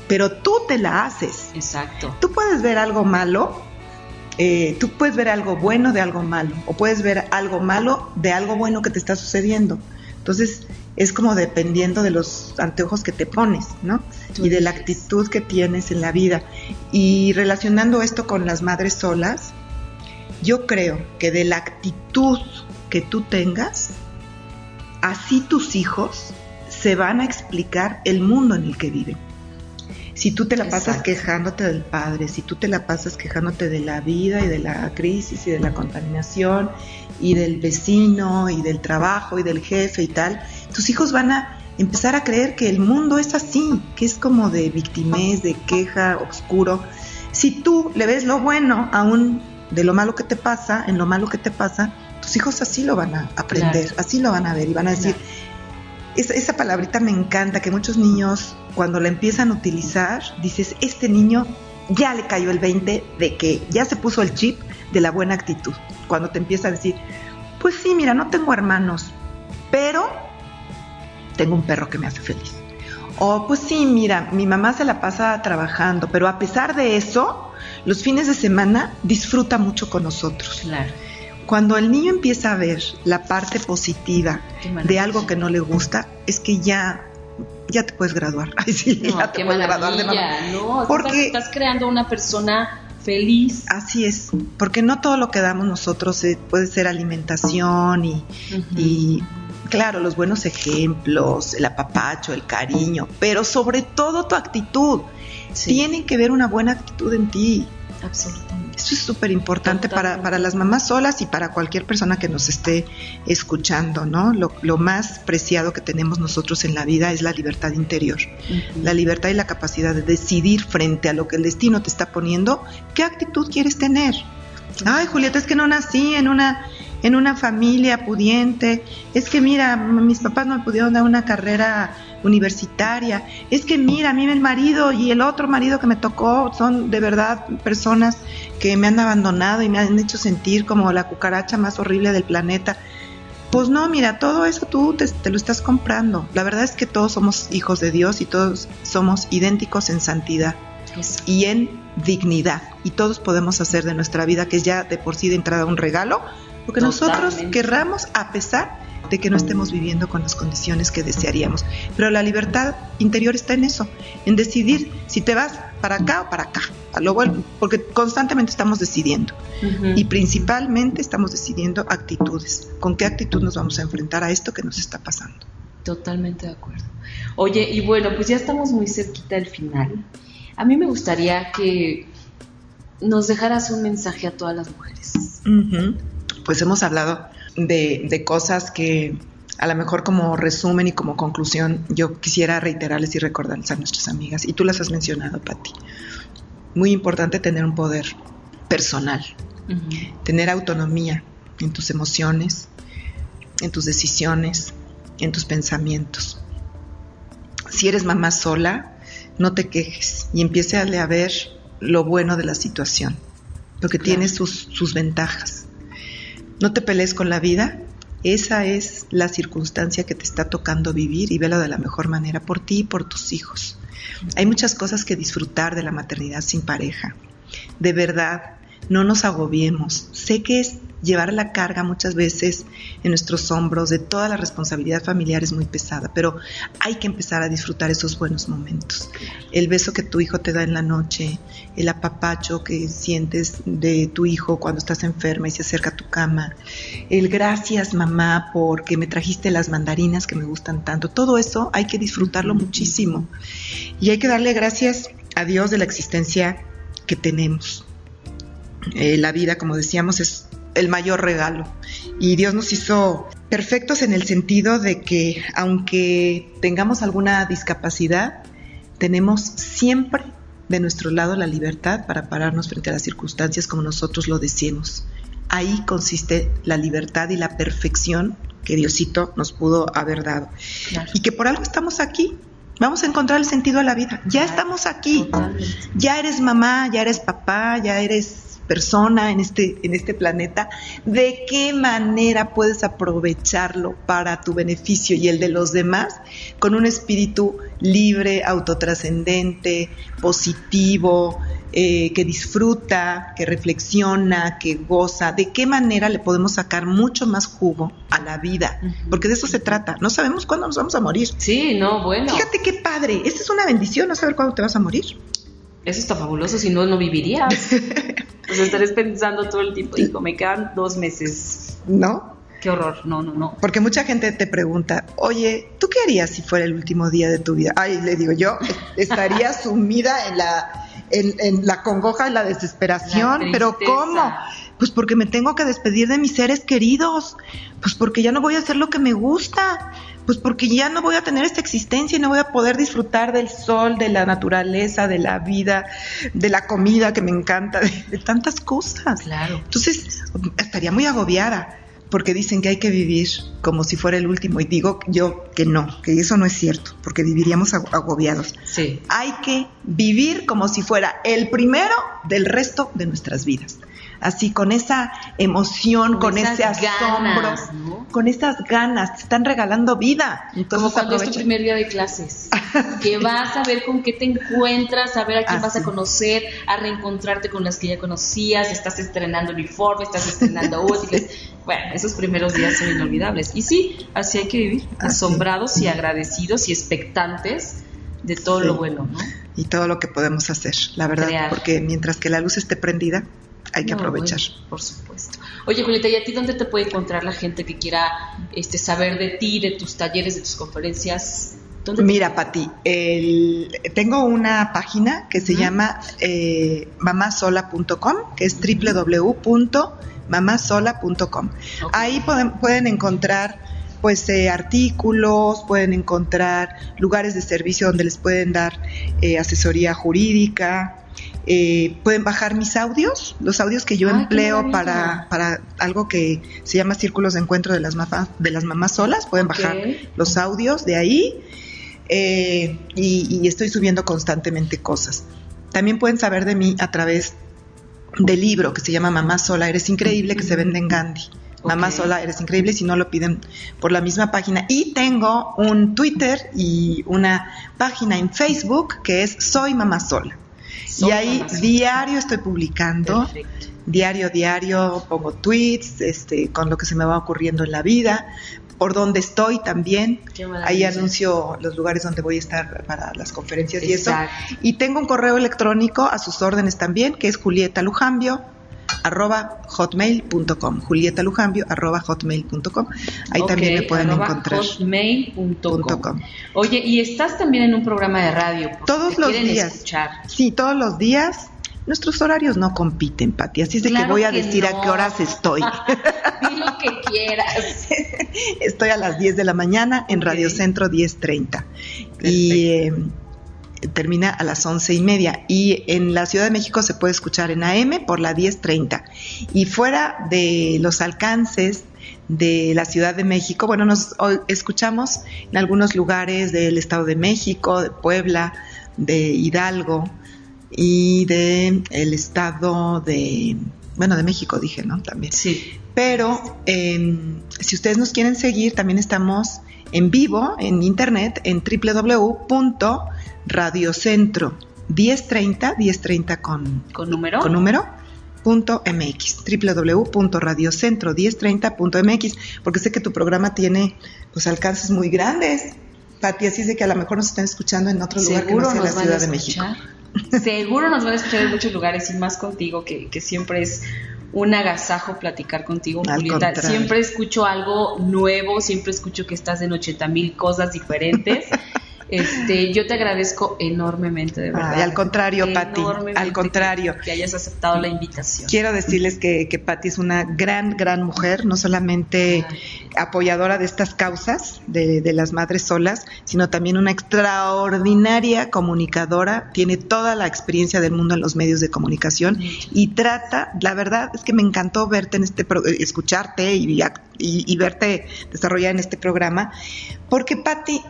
pero tú te la haces. Exacto. Tú puedes ver algo malo, eh, tú puedes ver algo bueno de algo malo, o puedes ver algo malo de algo bueno que te está sucediendo. Entonces, es como dependiendo de los anteojos que te pones, ¿no? Tú y de la actitud que tienes en la vida. Y relacionando esto con las madres solas, yo creo que de la actitud que tú tengas, así tus hijos se van a explicar el mundo en el que viven. Si tú te la pasas Exacto. quejándote del padre, si tú te la pasas quejándote de la vida y de la crisis y de la contaminación y del vecino y del trabajo y del jefe y tal, tus hijos van a empezar a creer que el mundo es así, que es como de victimez, de queja, oscuro. Si tú le ves lo bueno aún de lo malo que te pasa, en lo malo que te pasa, tus hijos así lo van a aprender, Claro. así lo van a ver y van a decir, esa, esa palabrita me encanta, que muchos niños cuando la empiezan a utilizar, dices, este niño ya le cayó el 20 de que ya se puso el chip de la buena actitud. Cuando te empieza a decir, pues sí, mira, no tengo hermanos, pero tengo un perro que me hace feliz. O pues sí, mira, mi mamá se la pasa trabajando, pero a pesar de eso, los fines de semana disfruta mucho con nosotros. Claro. Cuando el niño empieza a ver la parte positiva de algo que no le gusta, es que ya, ya te puedes graduar. Ay, sí, No, ya te puedes graduar de mamá. No, Porque- estás, estás creando una persona feliz. Así es, porque no todo lo que damos nosotros eh, puede ser alimentación y, y, claro, los buenos ejemplos, el apapacho, el cariño, pero sobre todo tu actitud. Sí. Tienen que ver una buena actitud en ti. Absolutamente. Eso es súper importante para, para las mamás solas y para cualquier persona que nos esté escuchando, ¿no? Lo, lo más preciado que tenemos nosotros en la vida es la libertad interior. La libertad y la capacidad de decidir frente a lo que el destino te está poniendo, qué actitud quieres tener. Ay, Julieta, es que no nací en una en una familia pudiente. Es que mira, mis papás no me pudieron dar una carrera universitaria. Es que mira, a mí el marido y el otro marido que me tocó son de verdad personas que me han abandonado y me han hecho sentir como la cucaracha más horrible del planeta. Pues no, mira, todo eso tú te, te lo estás comprando. La verdad es que todos somos hijos de Dios y todos somos idénticos en santidad Exacto. y en dignidad. Y todos podemos hacer de nuestra vida, que es ya de por sí de entrada un regalo, lo que nosotros Totalmente. querramos a pesar de que no estemos viviendo con las condiciones que desearíamos. Pero la libertad interior está en eso, en decidir si te vas para acá o para acá. A lo bueno, porque constantemente estamos decidiendo y principalmente estamos decidiendo actitudes. ¿Con qué actitud nos vamos a enfrentar a esto que nos está pasando? Totalmente de acuerdo. Oye, y bueno, pues ya estamos muy cerquita del final. A mí me gustaría que nos dejaras un mensaje a todas las mujeres. Ujú. Pues hemos hablado de, de cosas que a lo mejor como resumen y como conclusión yo quisiera reiterarles y recordarles a nuestras amigas, y tú las has mencionado, Patti. Muy importante tener un poder personal, tener autonomía en tus emociones, en tus decisiones, en tus pensamientos. Si eres mamá sola, no te quejes y empiece a ver lo bueno de la situación, lo que Claro. tiene sus, sus ventajas. No te pelees con la vida, esa es la circunstancia que te está tocando vivir y velo de la mejor manera por ti y por tus hijos. Hay muchas cosas que disfrutar de la maternidad sin pareja. De verdad, no nos agobiemos. Sé que es llevar la carga muchas veces en nuestros hombros de toda la responsabilidad familiar es muy pesada, pero hay que empezar a disfrutar esos buenos momentos. El beso que tu hijo te da en la noche, el apapacho que sientes de tu hijo cuando estás enferma y se acerca a tu cama, el gracias mamá porque me trajiste las mandarinas que me gustan tanto, todo eso hay que disfrutarlo muchísimo y hay que darle gracias a Dios de la existencia que tenemos. Eh, la vida, como decíamos, es el mayor regalo. Y Dios nos hizo perfectos en el sentido de que aunque tengamos alguna discapacidad, tenemos siempre de nuestro lado la libertad para pararnos frente a las circunstancias como nosotros lo deseemos. Ahí consiste la libertad y la perfección que Diosito nos pudo haber dado. Y que por algo estamos aquí. Vamos a encontrar el sentido a la vida. Ya estamos aquí. Ya eres mamá, ya eres papá, ya eres persona en este, en este planeta, de qué manera puedes aprovecharlo para tu beneficio y el de los demás con un espíritu libre, autotrascendente, positivo, eh, que disfruta, que reflexiona, que goza, de qué manera le podemos sacar mucho más jugo a la vida, porque de eso se trata. No sabemos cuándo nos vamos a morir. Sí, no, bueno. Fíjate qué padre, esta es una bendición, no saber cuándo te vas a morir. Eso está fabuloso, si no, no vivirías. pues estarías pensando todo el tiempo, hijo, me quedan dos meses. ¿No? Qué horror, no, no, no. Porque mucha gente te pregunta, oye, ¿tú qué harías si fuera el último día de tu vida? Ay, le digo yo, estaría sumida en la, en, la congoja, en la desesperación, pero ¿cómo? Pues porque me tengo que despedir de mis seres queridos, pues porque ya no voy a hacer lo que me gusta, pues porque ya no voy a tener esta existencia y no voy a poder disfrutar del sol, de la naturaleza, de la vida, de la comida que me encanta, de, tantas cosas. Claro. Entonces, estaría muy agobiada porque dicen que hay que vivir como si fuera el último y digo yo que no, que eso no es cierto, porque viviríamos agobiados. Sí. Hay que vivir como si fuera el primero del resto de nuestras vidas así con esa emoción, con, ese asombro, con esas ganas, te están regalando vida. Entonces, Como cuando es tu primer día de clases, que vas a ver con qué te encuentras, a ver a quién vas a conocer, a reencontrarte con las que ya conocías, estás estrenando uniforme, estás estrenando útiles. Bueno, esos primeros días son inolvidables. Y sí, así hay que vivir, asombrados y agradecidos y expectantes de todo lo bueno, ¿no? Y todo lo que podemos hacer, la verdad, porque mientras que la luz esté prendida, hay que aprovechar. por supuesto. Oye, Julieta, ¿y a ti dónde te puede encontrar la gente que quiera este, saber de ti, de tus talleres, de tus conferencias? Mira, Pati, tengo una página que se llama eh, mamasola.com, que es www.mamasola.com. Ahí pueden, pueden encontrar pues eh, artículos, pueden encontrar lugares de servicio donde les pueden dar eh, asesoría jurídica, eh, pueden bajar mis audios, los audios que yo empleo para, para, algo que se llama Círculos de Encuentro de las, mamás, de las mamás solas, pueden bajar los audios de ahí eh, y, estoy subiendo constantemente cosas. También pueden saber de mí a través del libro que se llama Mamá Sola, Eres Increíble, que se vende en Gandhi. Mamá Sola, Eres Increíble, si no lo piden por la misma página. Y tengo un Twitter y una página en Facebook que es Soy Mamá Sola y ahí diario estoy publicando. Diario, diario pongo tweets este, con lo que se me va ocurriendo en la vida, por donde estoy también. Ahí anuncio los lugares donde voy a estar para las conferencias y eso. Y tengo un correo electrónico a sus órdenes también, que es Julieta Lujambio arroba hotmail.com, Julieta Lujambio arroba hotmail.com. Ahí también me pueden encontrar. Hotmail.com. Oye, y estás también en un programa de radio. Todos los días. Escuchar. Sí, todos los días. Nuestros horarios no compiten, Pati, así es de que voy a decir a qué horas estoy. Di lo que quieras. Estoy a las 10 de la mañana en Radio Centro 1030. Y eh, termina a las once y media y en la Ciudad de México se puede escuchar en AM por la 10.30 y fuera de los alcances de la Ciudad de México, bueno, nos escuchamos en algunos lugares del Estado de México, de Puebla, de Hidalgo y de el Estado de, bueno, de México dije, ¿no? También. Sí. Pero em, si ustedes nos quieren seguir, también estamos en vivo en internet en www Radio Centro 1030, 1030 con, con número, con número www.radiocentro1030.mx www.radiocentro1030.mx porque sé que tu programa tiene pues alcances muy grandes. Pati, así es de que a lo mejor nos están escuchando en otro lugar que no sea la Ciudad de México. Seguro nos van a escuchar en muchos lugares y más contigo, que, que siempre es un agasajo platicar contigo, Julieta. Siempre escucho algo nuevo, siempre escucho que estás en 80 mil cosas diferentes. Este, yo te agradezco enormemente, de verdad. al contrario, Patti, al contrario. Que, hayas aceptado la invitación. Quiero decirles que, que Patti es una gran, gran mujer, no solamente apoyadora de estas causas de, de, las madres solas, sino también una extraordinaria comunicadora, tiene toda la experiencia del mundo en los medios de comunicación y trata, la verdad es que me encantó verte en este, escucharte y, y, y verte desarrollar en este programa, porque Patti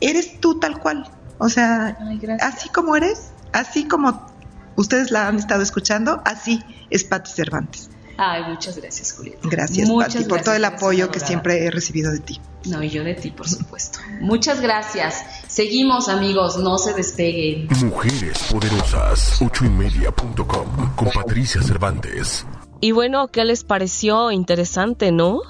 eres tú tal cual. O sea, así como eres, así como ustedes la han estado escuchando, así es Patti Cervantes. Ay, muchas gracias, Julieta. Gracias, Patti, por todo el apoyo que siempre he recibido de ti. No, y yo de ti, por supuesto. muchas gracias. Seguimos, amigos, no se despeguen. Mujeres Poderosas, ochoymedia.com, con Patricia Cervantes. Y bueno, ¿qué les pareció interesante, no?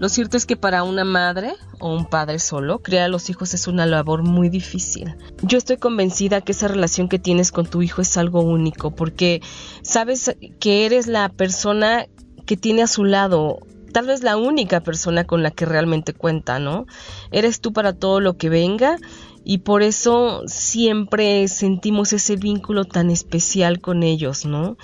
Lo cierto es que para una madre o un padre solo, criar a los hijos es una labor muy difícil. Yo estoy convencida que esa relación que tienes con tu hijo es algo único, porque sabes que eres la persona que tiene a su lado tal vez la única persona con la que realmente cuenta, ¿no? Eres tú para todo lo que venga y por eso siempre sentimos ese vínculo tan especial con ellos, ¿no?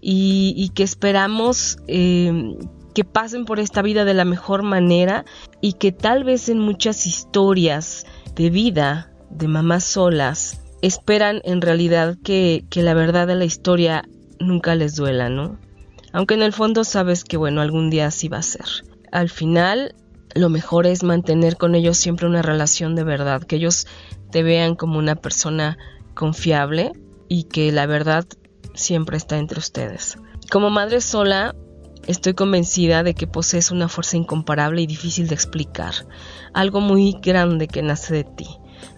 Y, que esperamos eh, que pasen por esta vida de la mejor manera y que tal vez en muchas historias de vida de mamás solas esperan en realidad que, que la verdad de la historia nunca les duela, ¿no? Aunque en el fondo sabes que bueno, algún día así va a ser. Al final, lo mejor es mantener con ellos siempre una relación de verdad, que ellos te vean como una persona confiable y que la verdad siempre está entre ustedes. Como madre sola, Estoy convencida de que posees una fuerza incomparable y difícil de explicar, algo muy grande que nace de ti.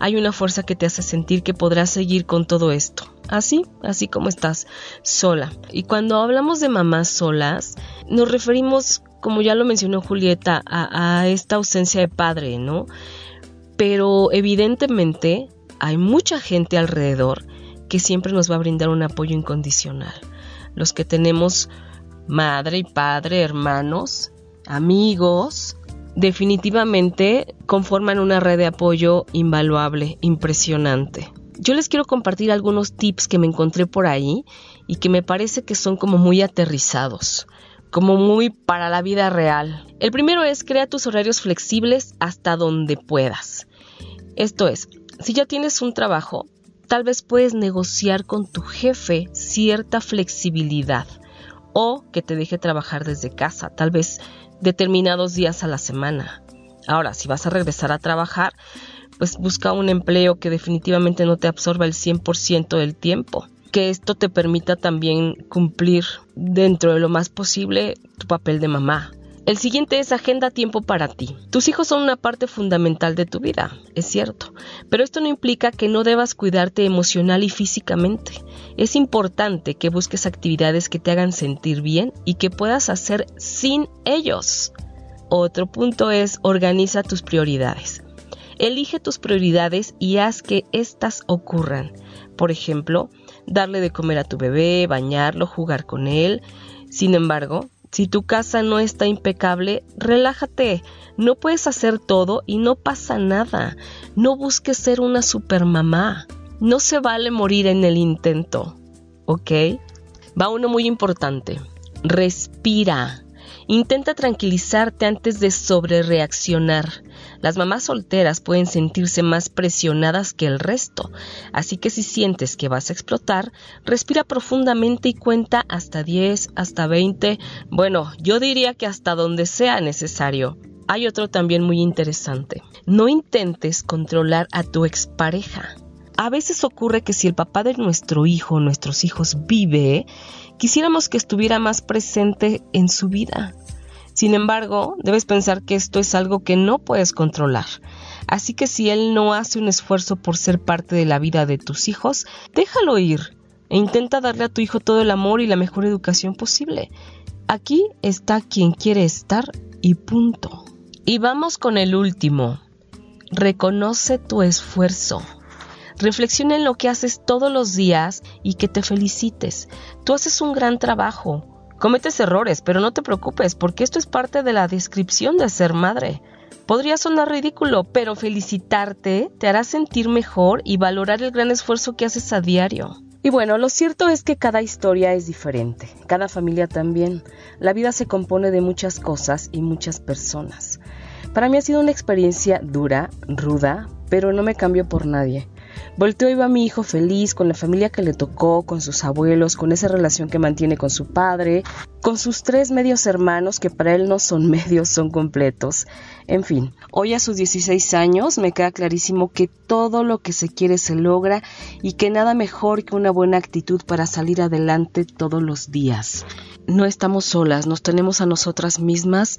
Hay una fuerza que te hace sentir que podrás seguir con todo esto, así, así como estás, sola. Y cuando hablamos de mamás solas, nos referimos, como ya lo mencionó Julieta, a, a esta ausencia de padre, ¿no? Pero evidentemente hay mucha gente alrededor que siempre nos va a brindar un apoyo incondicional. Los que tenemos madre y padre, hermanos, amigos, definitivamente conforman una red de apoyo invaluable, impresionante. Yo les quiero compartir algunos tips que me encontré por ahí y que me parece que son como muy aterrizados, como muy para la vida real. El primero es crea tus horarios flexibles hasta donde puedas. Esto es, si ya tienes un trabajo, tal vez puedes negociar con tu jefe cierta flexibilidad o que te deje trabajar desde casa, tal vez determinados días a la semana. Ahora, si vas a regresar a trabajar, pues busca un empleo que definitivamente no te absorba el 100% del tiempo. Que esto te permita también cumplir dentro de lo más posible tu papel de mamá, el siguiente es agenda tiempo para ti. Tus hijos son una parte fundamental de tu vida, es cierto, pero esto no implica que no debas cuidarte emocional y físicamente. Es importante que busques actividades que te hagan sentir bien y que puedas hacer sin ellos. Otro punto es organiza tus prioridades. Elige tus prioridades y haz que éstas ocurran. Por ejemplo, darle de comer a tu bebé, bañarlo, jugar con él. Sin embargo, si tu casa no está impecable, relájate. No puedes hacer todo y no pasa nada. No busques ser una supermamá. No se vale morir en el intento. ¿Ok? Va uno muy importante. Respira. Intenta tranquilizarte antes de sobrereaccionar. Las mamás solteras pueden sentirse más presionadas que el resto, así que si sientes que vas a explotar, respira profundamente y cuenta hasta 10, hasta 20, bueno, yo diría que hasta donde sea necesario. Hay otro también muy interesante. No intentes controlar a tu expareja. A veces ocurre que si el papá de nuestro hijo nuestros hijos vive, quisiéramos que estuviera más presente en su vida. Sin embargo, debes pensar que esto es algo que no puedes controlar. Así que si él no hace un esfuerzo por ser parte de la vida de tus hijos, déjalo ir. e intenta darle a tu hijo todo el amor y la mejor educación posible. Aquí está quien quiere estar y punto. Y vamos con el último. Reconoce tu esfuerzo. Reflexiona en lo que haces todos los días y que te felicites. Tú haces un gran trabajo. Cometes errores, pero no te preocupes, porque esto es parte de la descripción de ser madre. Podría sonar ridículo, pero felicitarte te hará sentir mejor y valorar el gran esfuerzo que haces a diario. Y bueno, lo cierto es que cada historia es diferente, cada familia también. La vida se compone de muchas cosas y muchas personas. Para mí ha sido una experiencia dura, ruda, pero no me cambio por nadie. Volteo y va mi hijo feliz, con la familia que le tocó, con sus abuelos, con esa relación que mantiene con su padre, con sus tres medios hermanos que para él no son medios, son completos. En fin, hoy a sus 16 años me queda clarísimo que todo lo que se quiere se logra y que nada mejor que una buena actitud para salir adelante todos los días. No estamos solas, nos tenemos a nosotras mismas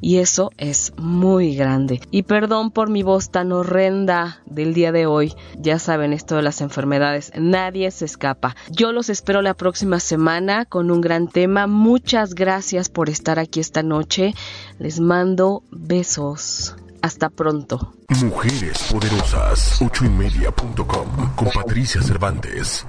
y eso es muy grande. Y perdón por mi voz tan horrenda del día de hoy. Ya saben esto de las enfermedades, nadie se escapa. Yo los espero la próxima semana con un gran tema. Muchas gracias por estar aquí esta noche. Les mando besos. Hasta pronto. Mujeres poderosas, ochoymedia.com con Patricia Cervantes.